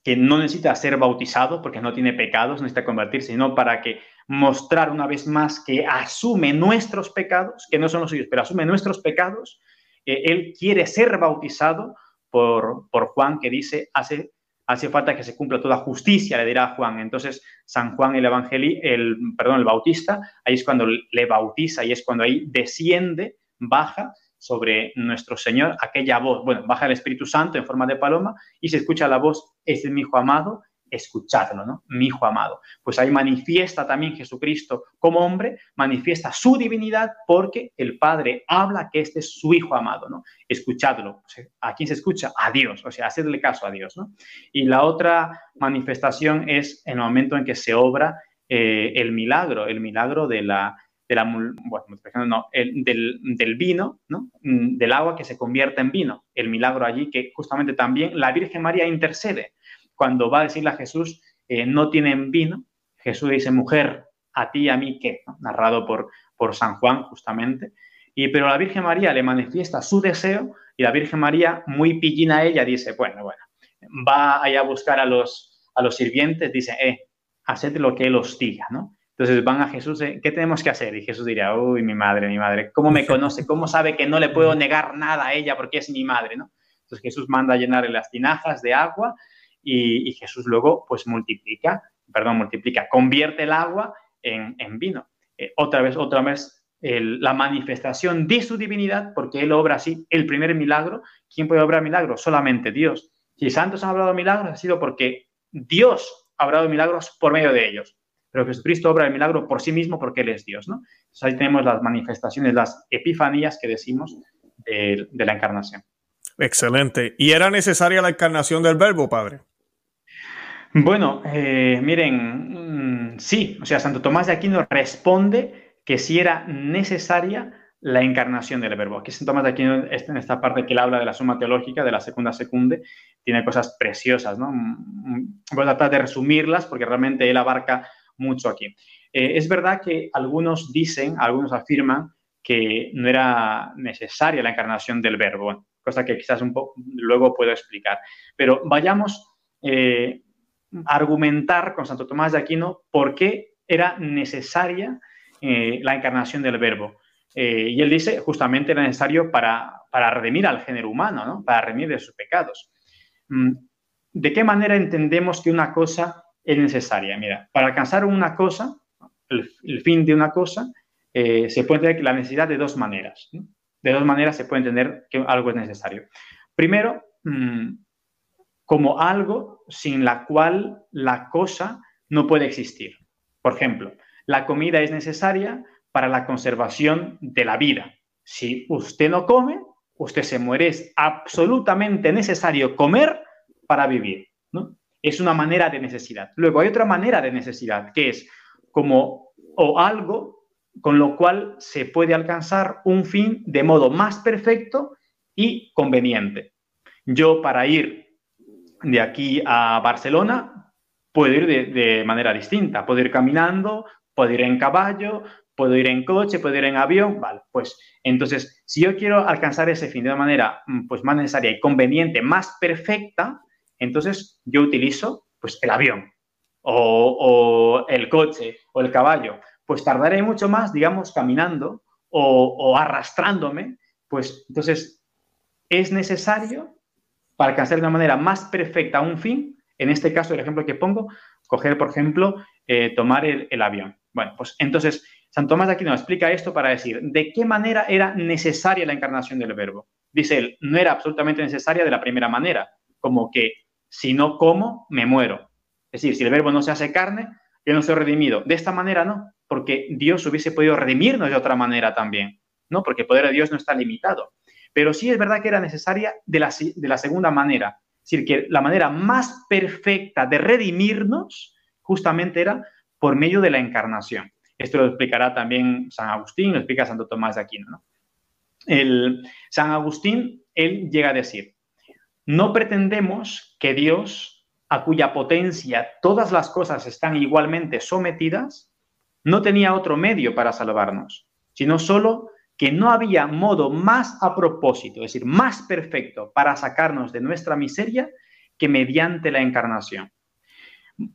que no necesita ser bautizado porque no tiene pecados, no necesita convertirse, sino para que mostrar una vez más que asume nuestros pecados, que no son los suyos, pero asume nuestros pecados, él quiere ser bautizado por, por Juan, que dice, hace, hace falta que se cumpla toda justicia, le dirá Juan. Entonces, San Juan el Evangelio, el, perdón, el Bautista, ahí es cuando le bautiza y es cuando ahí desciende, baja sobre nuestro Señor aquella voz. Bueno, baja el Espíritu Santo en forma de paloma y se escucha la voz, este es mi Hijo amado, escuchadlo. Mi Hijo amado. Pues ahí manifiesta también Jesucristo como hombre, manifiesta su divinidad porque el Padre habla que este es su Hijo amado, ¿no? Escuchadlo. ¿A quién se escucha? A Dios, o sea, hacerle caso a Dios. Y la otra manifestación es en el momento en que se obra eh, el milagro, el milagro de la, del, del, vino, ¿no? Mm, del agua que se convierte en vino. El milagro allí que justamente también la Virgen María intercede cuando va a decirle a Jesús, eh, no tienen vino, Jesús dice, mujer, a ti y a mí qué, narrado por, por San Juan justamente. Y, pero la Virgen María le manifiesta su deseo y la Virgen María, muy pillina ella, dice, bueno, bueno, va allá a buscar a los, a los sirvientes, dice, eh, haced lo que él os diga, ¿no? Entonces van a Jesús, eh, ¿qué tenemos que hacer? Y Jesús diría, uy, mi madre, mi madre, ¿cómo me conoce? ¿Cómo sabe que no le puedo negar nada a ella porque es mi madre, ¿no? Entonces Jesús manda a llenar las tinajas de agua y, Jesús luego pues multiplica, perdón, multiplica, convierte el agua en, vino. Eh, otra vez, otra vez, la manifestación de su divinidad, porque Él obra así el primer milagro. ¿Quién puede obrar milagros? Solamente Dios. Si santos han obrado milagros, ha sido porque Dios ha obrado milagros por medio de ellos. Pero Jesucristo obra el milagro por sí mismo porque Él es Dios. ¿no? Ahí tenemos las manifestaciones, las epifanías que decimos de la encarnación. Excelente. ¿Y era necesaria la encarnación del verbo, Padre? Bueno, eh, miren, mm, sí, o sea, Santo Tomás de Aquino responde que si era necesaria la encarnación del verbo. Aquí Santo Tomás de Aquino, en esta parte que él habla de la suma teológica, de la segunda secunde, tiene cosas preciosas, ¿no? Mm, mm, voy a tratar de resumirlas porque realmente él abarca mucho aquí. Eh, es verdad que algunos dicen, algunos afirman que no era necesaria la encarnación del verbo, cosa que quizás un poco luego puedo explicar. Pero vayamos eh, argumentar con Santo Tomás de Aquino por qué era necesaria eh, la encarnación del verbo. Eh, y él dice, justamente era necesario para, para redimir al género humano, ¿no? para redimir de sus pecados. Mm, ¿De qué manera entendemos que una cosa es necesaria? Mira, para alcanzar una cosa, el, fin de una cosa, eh, se puede entender la necesidad de dos maneras. De dos maneras se puede entender que algo es necesario. Primero, mm, como algo sin la cual la cosa no puede existir. Por ejemplo, la comida es necesaria para la conservación de la vida. Si usted no come, usted se muere. Es absolutamente necesario comer para vivir. Es una manera de necesidad. Luego hay otra manera de necesidad, que es como o algo con lo cual se puede alcanzar un fin de modo más perfecto y conveniente. Yo para ir de aquí a Barcelona, puedo ir de, manera distinta. Puedo ir caminando, puedo ir en caballo, puedo ir en coche, puedo ir en avión, vale, pues entonces, si yo quiero alcanzar ese fin de manera mm, pues más necesaria y conveniente, más perfecta, entonces yo utilizo pues el avión o, el coche o el caballo, pues tardaré mucho más, digamos, caminando o, o arrastrándome, pues entonces es necesario para alcanzar de una manera más perfecta un fin, en este caso, el ejemplo que pongo, coger, por ejemplo, eh, tomar el, avión. Bueno, pues entonces, San Tomás de Aquino explica esto para decir de qué manera era necesaria la encarnación del verbo. Dice él, no era absolutamente necesaria de la primera manera, como que si no como, me muero. Es decir, si el verbo no se hace carne, yo no soy redimido. De esta manera no, porque Dios hubiese podido redimirnos de otra manera también, ¿no? Porque el poder de Dios no está limitado. Pero sí es verdad que era necesaria de la, de la segunda manera. Es decir, que la manera más perfecta de redimirnos justamente era por medio de la encarnación. Esto lo explicará también San Agustín, lo explica Santo Tomás de Aquino. El, San Agustín, él llega a decir, no pretendemos que Dios, a cuya potencia todas las cosas están igualmente sometidas, no tenía otro medio para salvarnos, sino solo que no había modo más a propósito, es decir, más perfecto para sacarnos de nuestra miseria que mediante la encarnación.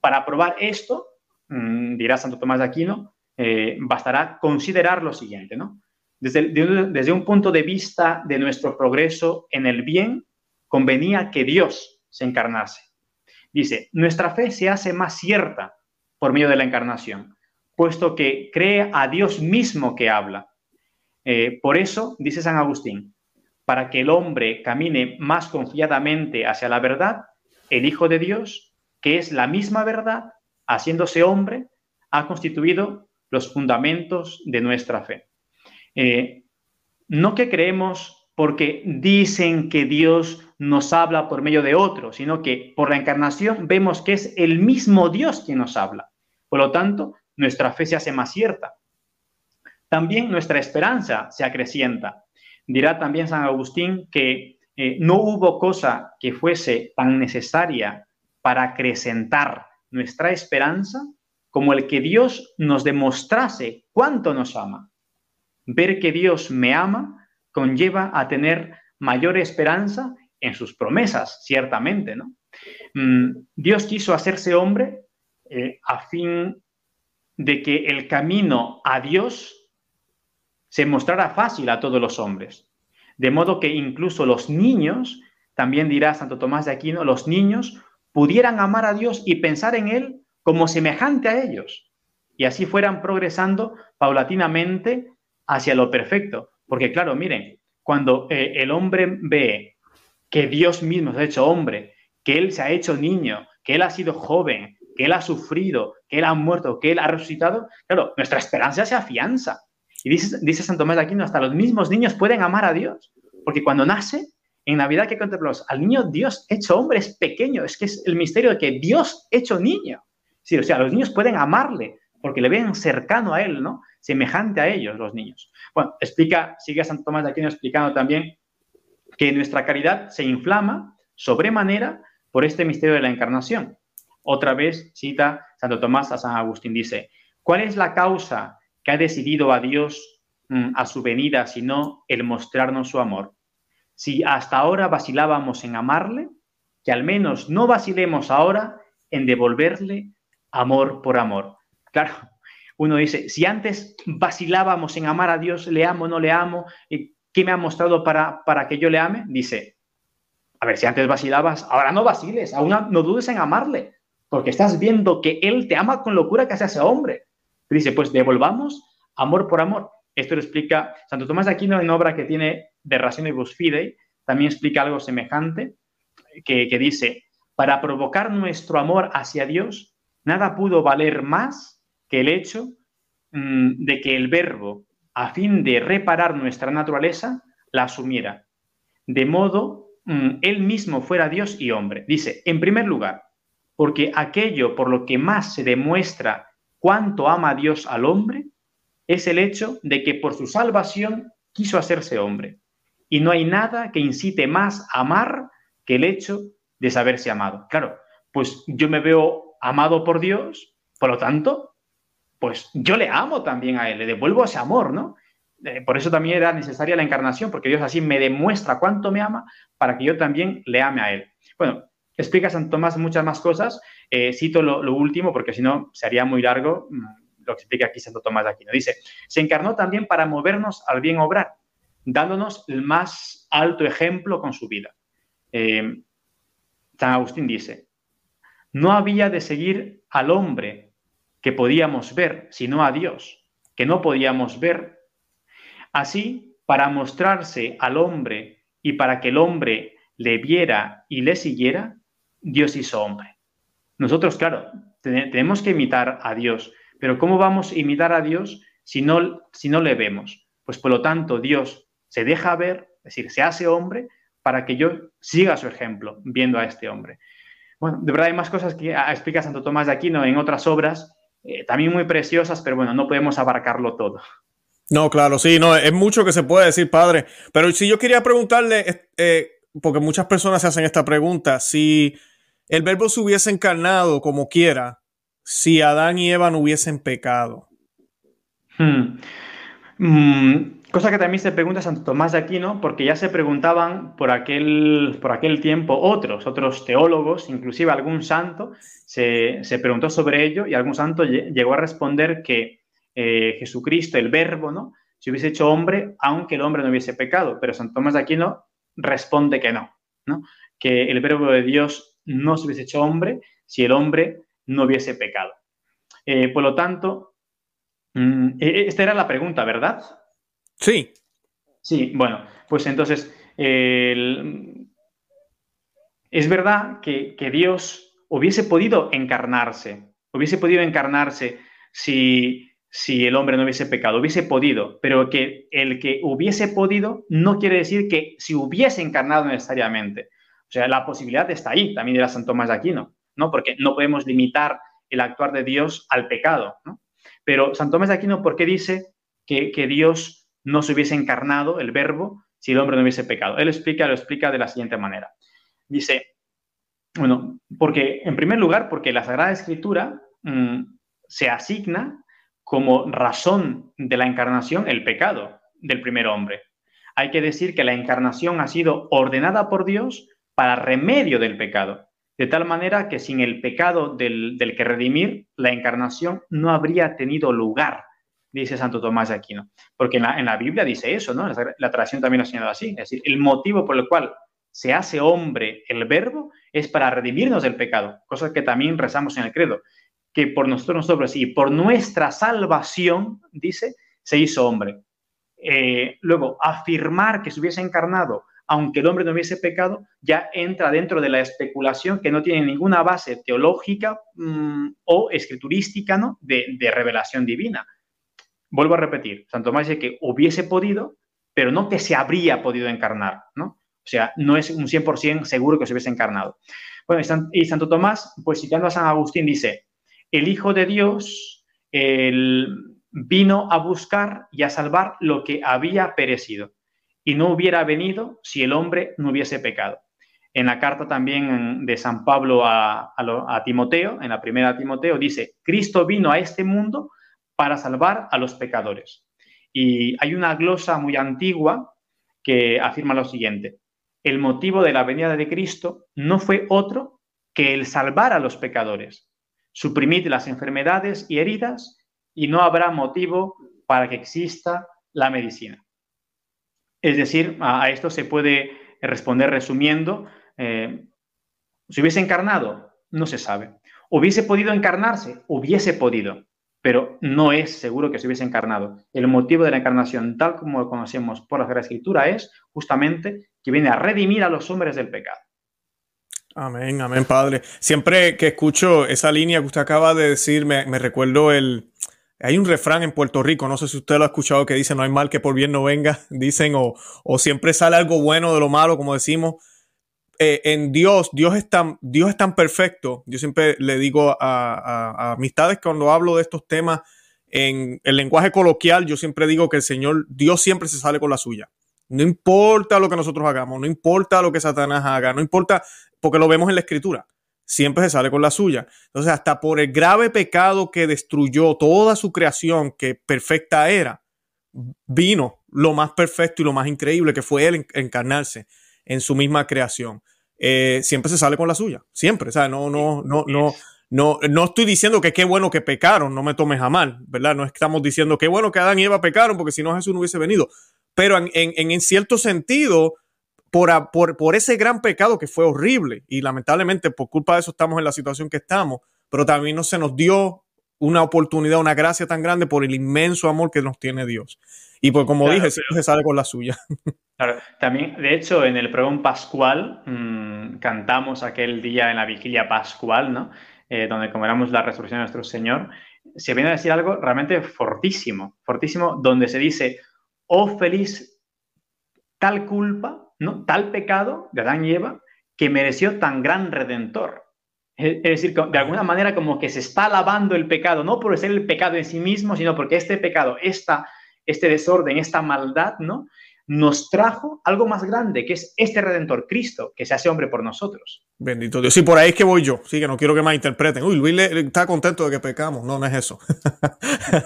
Para probar esto, mm, dirá Santo Tomás de Aquino, eh, bastará considerar lo siguiente, ¿no? Desde, desde un punto de vista de nuestro progreso en el bien, convenía que Dios se encarnase. Dice, nuestra fe se hace más cierta por medio de la encarnación, puesto que cree a Dios mismo que habla eh, por eso, dice San Agustín, para que el hombre camine más confiadamente hacia la verdad, el Hijo de Dios, que es la misma verdad, haciéndose hombre, ha constituido los fundamentos de nuestra fe. Eh, no que creemos porque dicen que Dios nos habla por medio de otro, sino que por la encarnación vemos que es el mismo Dios quien nos habla. Por lo tanto, nuestra fe se hace más cierta también nuestra esperanza se acrecienta. Dirá también San Agustín que eh, no hubo cosa que fuese tan necesaria para acrecentar nuestra esperanza como el que Dios nos demostrase cuánto nos ama. Ver que Dios me ama conlleva a tener mayor esperanza en sus promesas, ciertamente, ¿no? Mm, Dios quiso hacerse hombre eh, a fin de que el camino a Dios se mostrara fácil a todos los hombres. De modo que incluso los niños, también dirá Santo Tomás de Aquino, los niños pudieran amar a Dios y pensar en Él como semejante a ellos. Y así fueran progresando paulatinamente hacia lo perfecto. Porque claro, miren, cuando eh, el hombre ve que Dios mismo se ha hecho hombre, que Él se ha hecho niño, que Él ha sido joven, que Él ha sufrido, que Él ha muerto, que Él ha resucitado, claro, nuestra esperanza se afianza. Y dice, dice Santo Tomás de Aquino, hasta los mismos niños pueden amar a Dios, porque cuando nace, en Navidad que contemplamos al niño Dios hecho hombre es pequeño, es que es el misterio de que Dios hecho niño. Sí, o sea, los niños pueden amarle porque le ven cercano a él, ¿no? Semejante a ellos, los niños. Bueno, explica, sigue Santo Tomás de Aquino explicando también que nuestra caridad se inflama sobremanera por este misterio de la encarnación. Otra vez cita Santo Tomás a San Agustín, dice, ¿cuál es la causa que ha decidido a Dios mm, a su venida, sino el mostrarnos su amor? Si hasta ahora vacilábamos en amarle, que al menos no vacilemos ahora en devolverle amor por amor. Claro, uno dice, si antes vacilábamos en amar a Dios, le amo, no le amo, ¿qué me ha mostrado para, para que yo le ame? Dice, a ver, si antes vacilabas, ahora no vaciles, aún no dudes en amarle, porque estás viendo que Él te ama con locura que hace ese Dice, pues devolvamos amor por amor. Esto lo explica Santo Tomás de Aquino en obra que tiene de y Fidei, también explica algo semejante, que, que dice, para provocar nuestro amor hacia Dios, nada pudo valer más que el hecho mm, de que el verbo, a fin de reparar nuestra naturaleza, la asumiera, de modo mm, él mismo fuera Dios y hombre. Dice, en primer lugar, porque aquello por lo que más se demuestra cuánto ama Dios al hombre es el hecho de que por su salvación quiso hacerse hombre. Y no hay nada que incite más a amar que el hecho de saberse amado. Claro, pues yo me veo amado por Dios, por lo tanto, pues yo le amo también a Él, le devuelvo ese amor, ¿no? Eh, por eso también era necesaria la encarnación, porque Dios así me demuestra cuánto me ama para que yo también le ame a Él. Bueno, explica San Tomás muchas más cosas. Eh, cito lo, último, porque si no sería muy largo mm, lo que explica aquí Santo Tomás de Aquino. Dice, se encarnó también para movernos al bien obrar, dándonos el más alto ejemplo con su vida. Eh, San Agustín dice, no había de seguir al hombre que podíamos ver, sino a Dios, que no podíamos ver. Así, para mostrarse al hombre y para que el hombre le viera y le siguiera, Dios hizo hombre. Nosotros, claro, tenemos que imitar a Dios, pero ¿cómo vamos a imitar a Dios si no, si no le vemos? Pues por lo tanto, Dios se deja ver, es decir, se hace hombre para que yo siga su ejemplo viendo a este hombre. Bueno, de verdad hay más cosas que explica Santo Tomás de Aquino en otras obras, eh, también muy preciosas, pero bueno, no podemos abarcarlo todo. No, claro, sí, no, es mucho que se puede decir, padre. Pero si yo quería preguntarle, eh, porque muchas personas se hacen esta pregunta, si el verbo se hubiese encarnado como quiera, si Adán y Eva no hubiesen pecado. Hmm. Mm, Cosa que también se pregunta Santo Tomás de Aquino, porque ya se preguntaban por aquel, por aquel tiempo otros, otros teólogos, inclusive algún santo, se, preguntó sobre ello y algún santo llegó a responder que eh, Jesucristo, el verbo, ¿no? Se hubiese hecho hombre, aunque el hombre no hubiese pecado. Pero Santo Tomás de Aquino responde que no, ¿no? Que el verbo de Dios no se hubiese hecho hombre si el hombre no hubiese pecado. Eh, por lo tanto, mm, e, esta era la pregunta, ¿verdad? Sí. Sí, bueno, pues entonces, es verdad que, Dios hubiese podido encarnarse, hubiese podido encarnarse si, si el hombre no hubiese pecado, hubiese podido, pero que el que hubiese podido no quiere decir que si hubiese encarnado necesariamente. O sea, la posibilidad está ahí, también era San Tomás de Aquino, ¿no? Porque no podemos limitar el actuar de Dios al pecado. Pero San Tomás de Aquino, ¿por qué dice que, que Dios no se hubiese encarnado el verbo si el hombre no hubiese pecado. Él explica, lo explica de la siguiente manera. Dice, bueno, porque en primer lugar, porque la Sagrada Escritura mm, se asigna como razón de la encarnación el pecado del primer hombre. Hay que decir que la encarnación ha sido ordenada por Dios para remedio del pecado, de tal manera que sin el pecado del, del que redimir, la encarnación no habría tenido lugar dice Santo Tomás de Aquino. Porque en la, Biblia dice eso, ¿no? La, tradición también lo ha señalado así. Es decir, el motivo por el cual se hace hombre el verbo es para redimirnos del pecado, cosa que también rezamos en el credo, que por nosotros, nosotros y por nuestra salvación, dice, se hizo hombre. Eh, luego, afirmar que se hubiese encarnado, aunque el hombre no hubiese pecado, ya entra dentro de la especulación que no tiene ninguna base teológica mm, o escriturística ¿no? de revelación divina Vuelvo a repetir, Santo Tomás dice que hubiese podido, pero no que se habría podido encarnar, ¿no? O sea, no es un 100% seguro que se hubiese encarnado. Bueno, y Santo Tomás, pues citando a San Agustín, dice, el Hijo de Dios vino a buscar y a salvar lo que había perecido y no hubiera venido si el hombre no hubiese pecado. En la carta también de San Pablo a, Timoteo, en la primera Timoteo, dice, Cristo vino a este mundo para salvar a los pecadores. Y hay una glosa muy antigua que afirma lo siguiente, el motivo de la venida de Cristo no fue otro que el salvar a los pecadores, suprimir las enfermedades y heridas y no habrá motivo para que exista la medicina. Es decir, a, esto se puede responder resumiendo, eh, si hubiese encarnado, no se sabe. Hubiese podido encarnarse, hubiese podido, pero no es seguro que se hubiese encarnado. El motivo de la encarnación, tal como lo conocemos por la Sagrada Escritura, es justamente que viene a redimir a los hombres del pecado. Amén, amén, Padre. Siempre que escucho esa línea que usted acaba de decir, me recuerdo el, hay un refrán en Puerto Rico, no sé si usted lo ha escuchado, que dice, no hay mal que por bien no venga, [laughs] dicen, o, o siempre sale algo bueno de lo malo, como decimos. Eh, en Dios, Dios es, tan, Dios es tan perfecto. Yo siempre le digo a, amistades cuando hablo de estos temas en el lenguaje coloquial, yo siempre digo que el Señor, Dios siempre se sale con la suya. No importa lo que nosotros hagamos, no importa lo que Satanás haga, no importa, porque lo vemos en la escritura siempre se sale con la suya. Entonces, hasta por el grave pecado que destruyó toda su creación, que perfecta era, vino lo más perfecto y lo más increíble que fue él encarnarse en su misma creación. Eh, siempre se sale con la suya, siempre. O sea, no, no, no, no, no, no estoy diciendo que qué bueno que pecaron, no me tomes a mal, ¿verdad? No estamos diciendo qué bueno que Adán y Eva pecaron, porque si no Jesús no hubiese venido. Pero en, en, en cierto sentido, por, por, por, ese gran pecado que fue horrible y lamentablemente por culpa de eso estamos en la situación que estamos, pero también no se nos dio una oportunidad, una gracia tan grande por el inmenso amor que nos tiene Dios. Y pues como dije, se sale con la suya. [laughs] Claro, también, de hecho, en el pregón pascual mmm, cantamos aquel día en la vigilia pascual, ¿no? Eh, donde comemoramos la resurrección de nuestro Señor, se viene a decir algo realmente fortísimo, fortísimo, donde se dice, oh feliz tal culpa tal pecado de Adán y Eva que mereció tan gran redentor. Es decir, de alguna manera como que se está alabando el pecado, no por ser el pecado en sí mismo, sino porque este pecado, esta, este desorden, esta maldad, ¿no? nos trajo algo más grande, que es este Redentor, Cristo, que se hace hombre por nosotros. Bendito Dios. Sí, por ahí es que voy yo. Sí, que no quiero que me interpreten. Uy, Luis está contento de que pecamos. No, no es eso.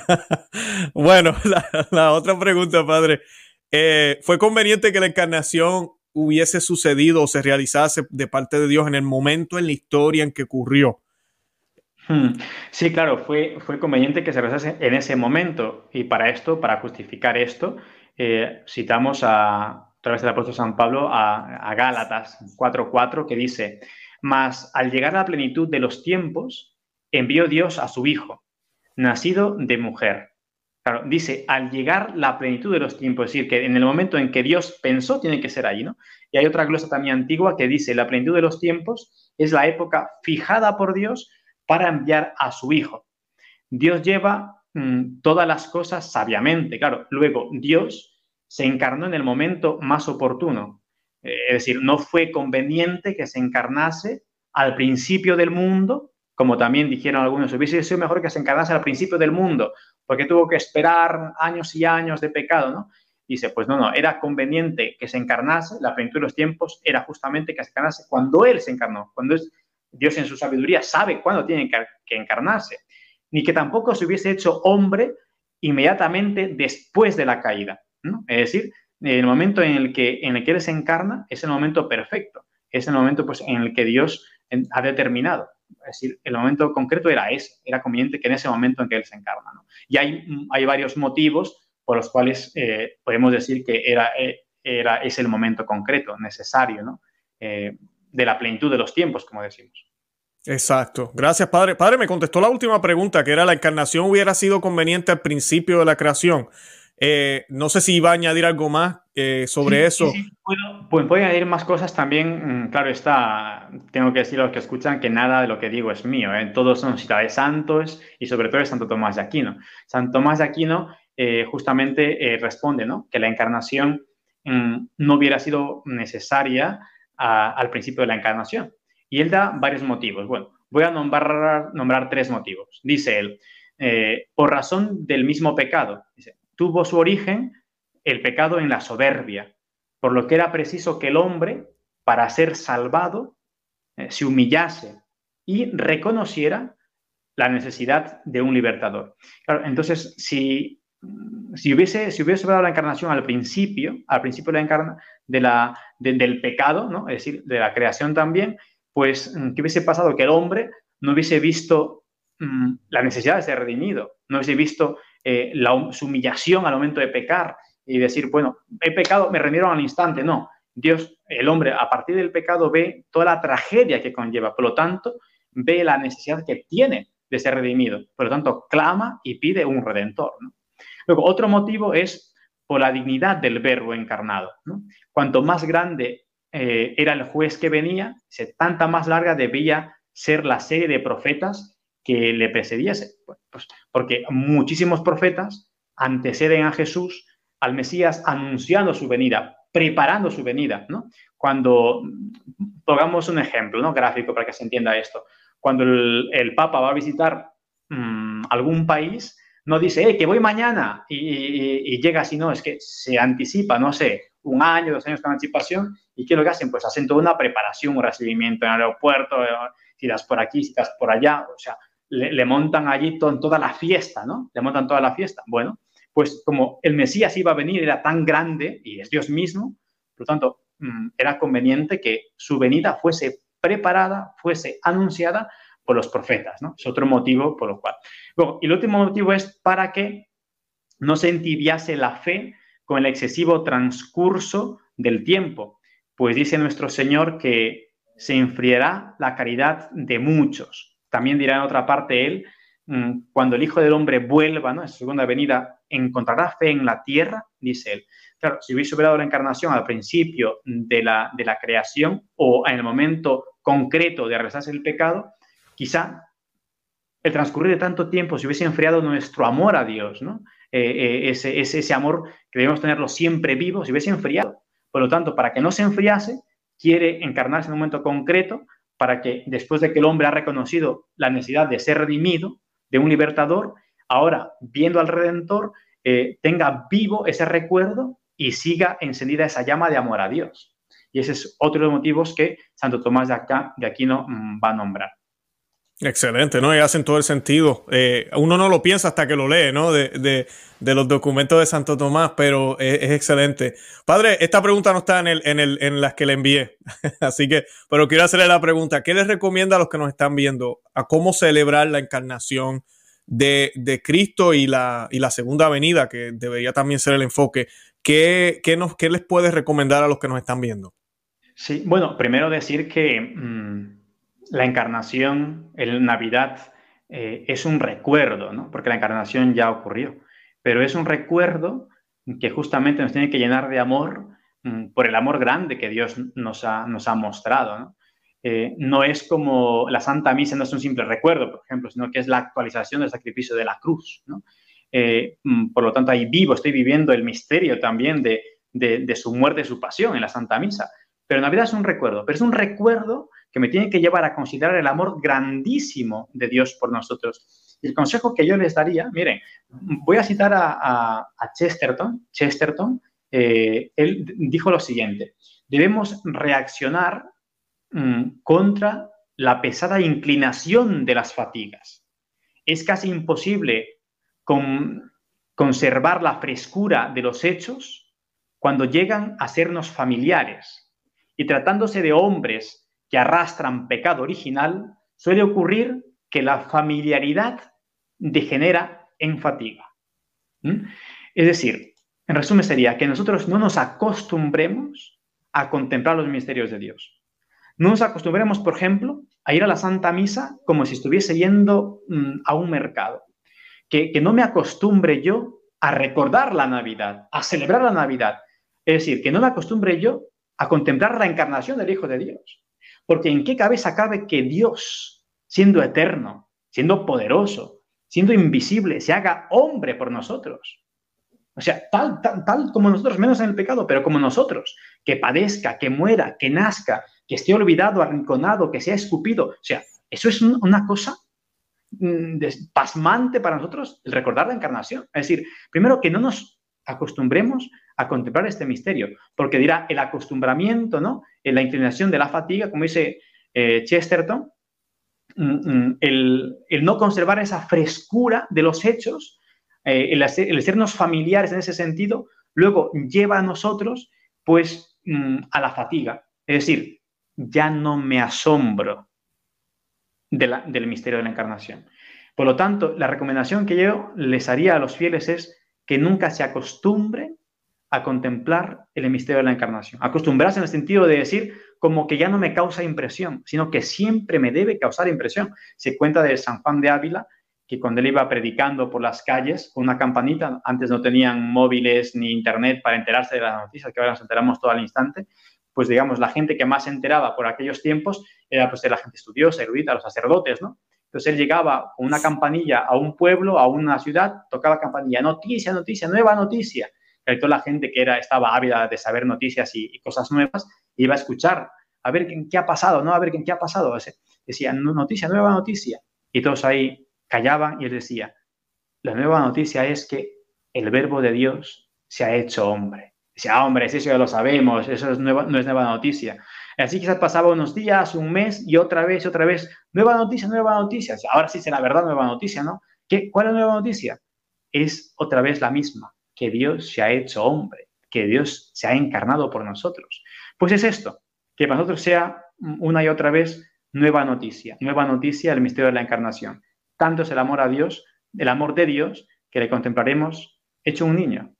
[laughs] bueno, [laughs] la, otra pregunta, padre. Eh, ¿Fue conveniente que la encarnación hubiese sucedido o se realizase de parte de Dios en el momento en la historia en que ocurrió? Hmm. Sí, claro, fue, fue conveniente que se realizase en ese momento. Y para esto, para justificar esto, eh, citamos a, través del apóstol San Pablo a, a Gálatas 4.4, que dice, mas al llegar a la plenitud de los tiempos, envió Dios a su Hijo, nacido de mujer Claro, dice, al llegar la plenitud de los tiempos, es decir, que en el momento en que Dios pensó, tiene que ser allí, ¿no? Y hay otra glosa también antigua que dice, la plenitud de los tiempos es la época fijada por Dios para enviar a su Hijo. Dios lleva mm, todas las cosas sabiamente, claro. Luego, Dios se encarnó en el momento más oportuno. Eh, es decir, no fue conveniente que se encarnase al principio del mundo, como también dijeron algunos, hubiese sido mejor que se encarnase al principio del mundo, porque tuvo que esperar años y años de pecado, ¿no? Dice, pues no, no, era conveniente que se encarnase, la plenitud de los tiempos era justamente que se encarnase cuando Él se encarnó, cuando es, Dios en su sabiduría sabe cuándo tiene que, encarnarse, ni que tampoco se hubiese hecho hombre inmediatamente después de la caída, ¿no? Es decir, el momento en el que, en el que Él se encarna es el momento perfecto, es el momento pues, en el que Dios ha determinado. Es decir, el momento concreto era ese, era conveniente que en ese momento en que él se encarna. Y hay, hay varios motivos por los cuales eh, podemos decir que era, eh, era, es el momento concreto, necesario, ¿no? Eh, de la plenitud de los tiempos, como decimos. Exacto. Gracias, padre. Padre, me contestó la última pregunta, que era la encarnación hubiera sido conveniente al principio de la creación. Eh, no sé si iba a añadir algo más eh, sobre eso. Sí, pues puedo añadir más cosas también. Mm, claro, está, tengo que decir a los que escuchan que nada de lo que digo es mío. ¿eh? Todos son citas de santos y sobre todo de Santo Tomás de Aquino. Santo Tomás de Aquino justamente responde ¿no? que la encarnación mm, no hubiera sido necesaria al principio de la encarnación. Y él da varios motivos. Bueno, voy a nombrar, nombrar tres motivos. Dice él, eh, por razón del mismo pecado. Dice, tuvo su origen el pecado en la soberbia, por lo que era preciso que el hombre, para ser salvado, eh, se humillase y reconociera la necesidad de un libertador. entonces, si, si, hubiese, si hubiese dado la encarnación al principio, al principio de la encarna, de la, del pecado, ¿no? es decir, de la creación también, pues, ¿qué hubiese pasado? Que el hombre no hubiese visto mm, la necesidad de ser redimido, no hubiese visto eh, la, humillación al momento de pecar y decir, bueno, he pecado, me remiro al instante. No, Dios, el hombre, a partir del pecado ve toda la tragedia que conlleva, por lo tanto, ve la necesidad que tiene de ser redimido, por lo tanto, clama y pide un redentor. Luego, otro motivo es por la dignidad del verbo encarnado. Cuanto más grande eh, era el juez que venía, tanta más larga debía ser la serie de profetas que le precediese. Pues, porque muchísimos profetas anteceden a Jesús, al Mesías, anunciando su venida, preparando su venida. Cuando, pongamos un ejemplo ¿no? gráfico para que se entienda esto, cuando el, Papa va a visitar mm, algún país, no dice, eh, que voy mañana y, llega así, no, es que se anticipa, no sé, un año, dos años con anticipación, y ¿qué es lo que hacen? Pues hacen toda una preparación, un recibimiento en el aeropuerto, eh, si das por aquí, si estás por allá, o sea, le, montan allí toda la fiesta, ¿no? Le montan toda la fiesta. Bueno, pues como el Mesías iba a venir, era tan grande, y es Dios mismo, por lo tanto, mm, era conveniente que su venida fuese preparada, fuese anunciada por los profetas, ¿no? Es otro motivo por lo cual. Luego, y el último motivo es para que no se entibiase la fe con el excesivo transcurso del tiempo, pues dice nuestro Señor que se enfriará la caridad de muchos. También dirá en otra parte él, mm, cuando el Hijo del Hombre vuelva, ¿no? En su segunda venida, encontrará fe en la tierra, dice él. Claro, si hubiese dado la encarnación al principio de la, de la creación o en el momento concreto de realizarse el pecado, quizá el transcurrir de tanto tiempo se hubiese enfriado nuestro amor a Dios, ¿no? Eh, eh, ese, ese, amor que debemos tenerlo siempre vivo, se hubiese enfriado. Por lo tanto, para que no se enfriase, quiere encarnarse en un momento concreto para que después de que el hombre ha reconocido la necesidad de ser redimido, de un libertador, ahora, viendo al Redentor, eh, tenga vivo ese recuerdo y siga encendida esa llama de amor a Dios. Y ese es otro de los motivos que Santo Tomás de, acá, de Aquino va a nombrar. Excelente, ¿no? Y hacen todo el sentido. Eh, uno no lo piensa hasta que lo lee, ¿no? De, los documentos de Santo Tomás, pero es, excelente. Padre, esta pregunta no está en, el, en, el, en las que le envié, [laughs] así que, pero quiero hacerle la pregunta. ¿Qué les recomienda a los que nos están viendo a cómo celebrar la encarnación de, Cristo y la, y la segunda venida, que debería también ser el enfoque? ¿Qué, nos, qué les puede recomendar a los que nos están viendo? Sí, bueno, primero decir que... Mm, la encarnación, el Navidad, eh, es un recuerdo, ¿no? Porque la encarnación ya ocurrió, pero es un recuerdo que justamente nos tiene que llenar de amor mm, por el amor grande que Dios nos ha, nos ha mostrado, ¿no? Eh, no es como la Santa Misa, no es un simple recuerdo, por ejemplo, sino que es la actualización del sacrificio de la cruz. ¿no? Eh, mm, por lo tanto, ahí vivo, estoy viviendo el misterio también de, de, su muerte su pasión en la Santa Misa. Pero Navidad es un recuerdo, pero es un recuerdo que me tiene que llevar a considerar el amor grandísimo de Dios por nosotros. El consejo que yo les daría, miren, voy a citar a, Chesterton. Chesterton, eh, él dijo lo siguiente, debemos reaccionar mm, contra la pesada inclinación de las fatigas. Es casi imposible conservar la frescura de los hechos cuando llegan a sernos familiares. Y tratándose de hombres que arrastran pecado original, suele ocurrir que la familiaridad degenera en fatiga. ¿Mm? Es decir, en resumen sería que nosotros no nos acostumbremos a contemplar los misterios de Dios. No nos acostumbremos, por ejemplo, a ir a la Santa Misa como si estuviese yendo mm, a un mercado. Que, que no me acostumbre yo a recordar la Navidad, a celebrar la Navidad. Es decir, que no me acostumbre yo a contemplar la encarnación del Hijo de Dios. Porque ¿en qué cabeza cabe que Dios, siendo eterno, siendo poderoso, siendo invisible, se haga hombre por nosotros? O sea, tal, tal, tal como nosotros, menos en el pecado, pero como nosotros, que padezca, que muera, que nazca, que esté olvidado, arrinconado, que sea escupido. O sea, eso es una cosa mm, pasmante para nosotros el recordar la encarnación. Es decir, primero que no nos acostumbremos a contemplar este misterio, porque dirá el acostumbramiento, ¿no? En la inclinación de la fatiga, como dice eh, Chesterton, mm, mm, el, no conservar esa frescura de los hechos, eh, el, el, sernos familiares en ese sentido, luego lleva a nosotros, pues, a la fatiga. Es decir, ya no me asombro del misterio de la encarnación. Por lo tanto, la recomendación que yo les haría a los fieles es que nunca se acostumbren a contemplar el misterio de la encarnación. Acostumbrarse en el sentido de decir como que ya no me causa impresión, sino que siempre me debe causar impresión. Se cuenta de San Juan de Ávila que cuando él iba predicando por las calles con una campanita, antes no tenían móviles ni internet para enterarse de las noticias, que ahora nos enteramos todo al instante, pues digamos, la gente que más se enteraba por aquellos tiempos era pues la gente estudiosa, erudita, los sacerdotes, ¿no? Entonces él llegaba con una campanilla a un pueblo, a una ciudad, tocaba la campanilla, noticia, noticia, nueva noticia. Y toda la gente que era, estaba ávida de saber noticias y, cosas nuevas, iba a escuchar, a ver qué, ha pasado, ¿no? A ver qué, ha pasado. Decía, noticia, nueva noticia. Y todos ahí callaban y él decía, la nueva noticia es que el verbo de Dios se ha hecho hombre Decía, ah, hombre, eso ya lo sabemos, eso no es nueva noticia. Así quizás pasaba unos días, un mes y otra vez, otra vez, nueva noticia, nueva noticia. Ahora sí será verdad nueva noticia, ¿no? ¿Qué, ¿Cuál es la nueva noticia? Es otra vez la misma, que Dios se ha hecho hombre, que Dios se ha encarnado por nosotros. Pues es esto, que para nosotros sea una y otra vez nueva noticia, nueva noticia del misterio de la encarnación. Tanto es el amor a Dios, el amor de Dios, que le contemplaremos hecho un niño,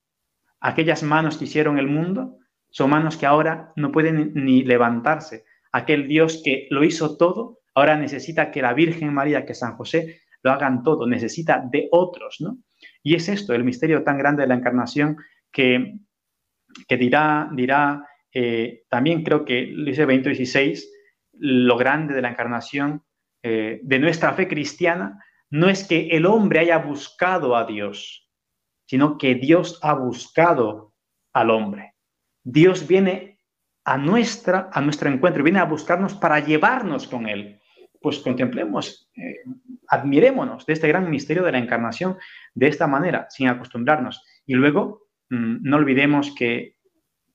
Aquellas manos que hicieron el mundo son manos que ahora no pueden ni levantarse. Aquel Dios que lo hizo todo, ahora necesita que la Virgen María, que San José lo hagan todo, necesita de otros, ¿no? Y es esto, el misterio tan grande de la encarnación que, que dirá, dirá eh, también creo que dice 2016, lo grande de la encarnación eh, de nuestra fe cristiana no es que el hombre haya buscado a Dios, sino que Dios ha buscado al hombre. Dios viene a, nuestra, a nuestro encuentro, viene a buscarnos para llevarnos con Él. Pues contemplemos, eh, admirémonos de este gran misterio de la encarnación de esta manera, sin acostumbrarnos. Y luego, mm, no olvidemos que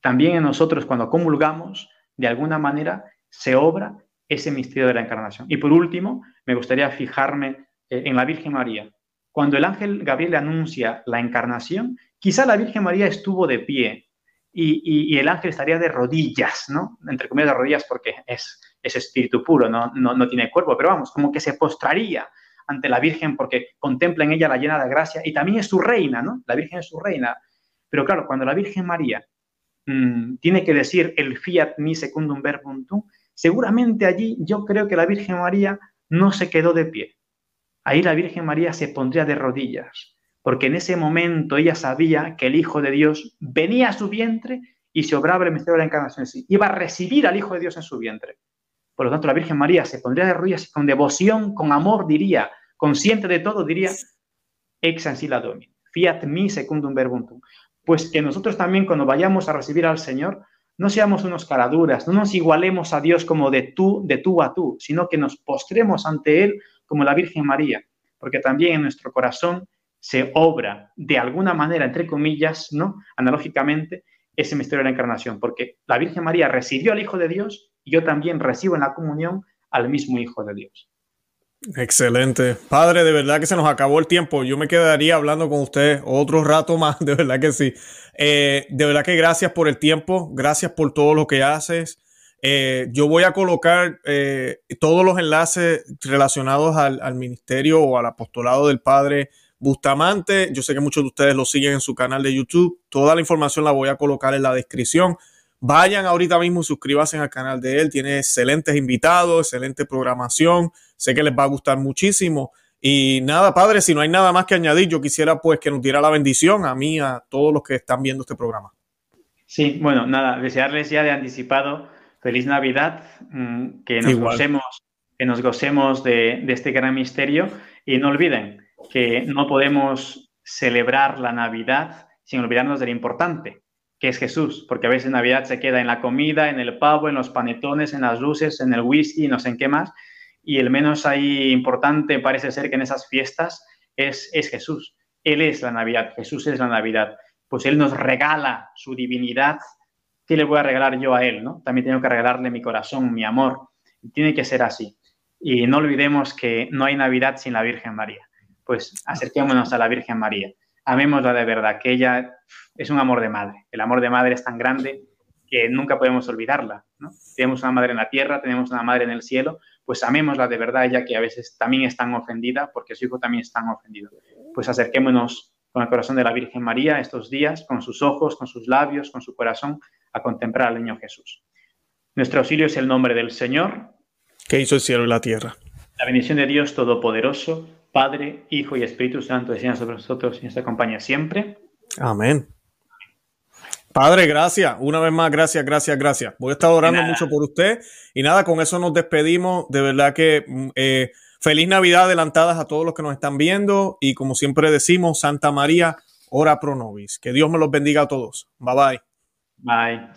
también en nosotros, cuando comulgamos, de alguna manera se obra ese misterio de la encarnación. Y por último, me gustaría fijarme eh, en la Virgen María, cuando el ángel Gabriel anuncia la encarnación, quizá la Virgen María estuvo de pie y, el ángel estaría de rodillas, ¿no? Entre comillas de rodillas porque es, es espíritu puro, ¿no? No, tiene cuerpo, pero vamos, como que se postraría ante la Virgen porque contempla en ella la llena de gracia y también es su reina, ¿no? La Virgen es su reina. Pero claro, cuando la Virgen María mm, tiene que decir el fiat mi secundum verbum seguramente allí yo creo que la Virgen María no se quedó de pie ahí la Virgen María se pondría de rodillas, porque en ese momento ella sabía que el Hijo de Dios venía a su vientre y se obraba el misterio de la encarnación. Iba a recibir al Hijo de Dios en su vientre. Por lo tanto, la Virgen María se pondría de rodillas con devoción, con amor, diría, consciente de todo, diría, ex ancilla domini, fiat mi secundum verbum Pues que nosotros también cuando vayamos a recibir al Señor, no seamos unos caraduras, no nos igualemos a Dios como de tú, de tú a tú, sino que nos postremos ante Él como la Virgen María, porque también en nuestro corazón se obra de alguna manera, entre comillas, ¿no? Analógicamente, ese misterio de la encarnación, porque la Virgen María recibió al Hijo de Dios y yo también recibo en la comunión al mismo Hijo de Dios. Excelente. Padre, de verdad que se nos acabó el tiempo. Yo me quedaría hablando con usted otro rato más, [laughs] de verdad que sí. Eh, de verdad que gracias por el tiempo, gracias por todo lo que haces. Eh, yo voy a colocar eh, todos los enlaces relacionados al, ministerio o al apostolado del Padre Bustamante. Yo sé que muchos de ustedes lo siguen en su canal de YouTube. Toda la información la voy a colocar en la descripción. Vayan ahorita mismo y suscríbanse al canal de él. Tiene excelentes invitados, excelente programación. Sé que les va a gustar muchísimo. Y nada, padre, si no hay nada más que añadir, yo quisiera pues que nos diera la bendición a mí, a todos los que están viendo este programa. Sí, bueno, nada, desearles ya de anticipado feliz Navidad, mm, que nos gocemos, que nos gocemos de, este gran misterio y no olviden que no podemos celebrar la Navidad sin olvidarnos de lo importante, que es Jesús, porque a veces Navidad se queda en la comida, en el pavo, en los panetones, en las luces, en el whisky, no sé en qué más, y el menos ahí importante parece ser que en esas fiestas es, es Jesús. Él es la Navidad, Jesús es la Navidad. Pues Él nos regala su divinidad. ¿Qué le voy a regalar yo a Él? ¿no? También tengo que regalarle mi corazón, mi amor. Tiene que ser así. Y no olvidemos que no hay Navidad sin la Virgen María. Pues acerquémonos a la Virgen María. Amémosla de verdad, que ella es un amor de madre. El amor de madre es tan grande que nunca podemos olvidarla. ¿no? Tenemos una madre en la tierra, tenemos una madre en el cielo, pues amémosla de verdad, ya que a veces también es tan ofendida, porque su hijo también está ofendido. Pues acerquémonos con el corazón de la Virgen María estos días, con sus ojos, con sus labios, con su corazón, a contemplar al niño Jesús. Nuestro auxilio es el nombre del Señor, que hizo el cielo y la tierra. La bendición de Dios Todopoderoso, Padre, Hijo y Espíritu Santo, descienda sobre nosotros y nos acompaña siempre. Amén. Padre, gracias. Una vez más, gracias, gracias, gracias. Voy a estar orando mucho por usted. Y nada, con eso nos despedimos. De verdad que mm, eh, feliz Navidad adelantadas a todos los que nos están viendo. Y como siempre decimos, Santa María, ora pro nobis. Que Dios me los bendiga a todos. Bye bye. Bye.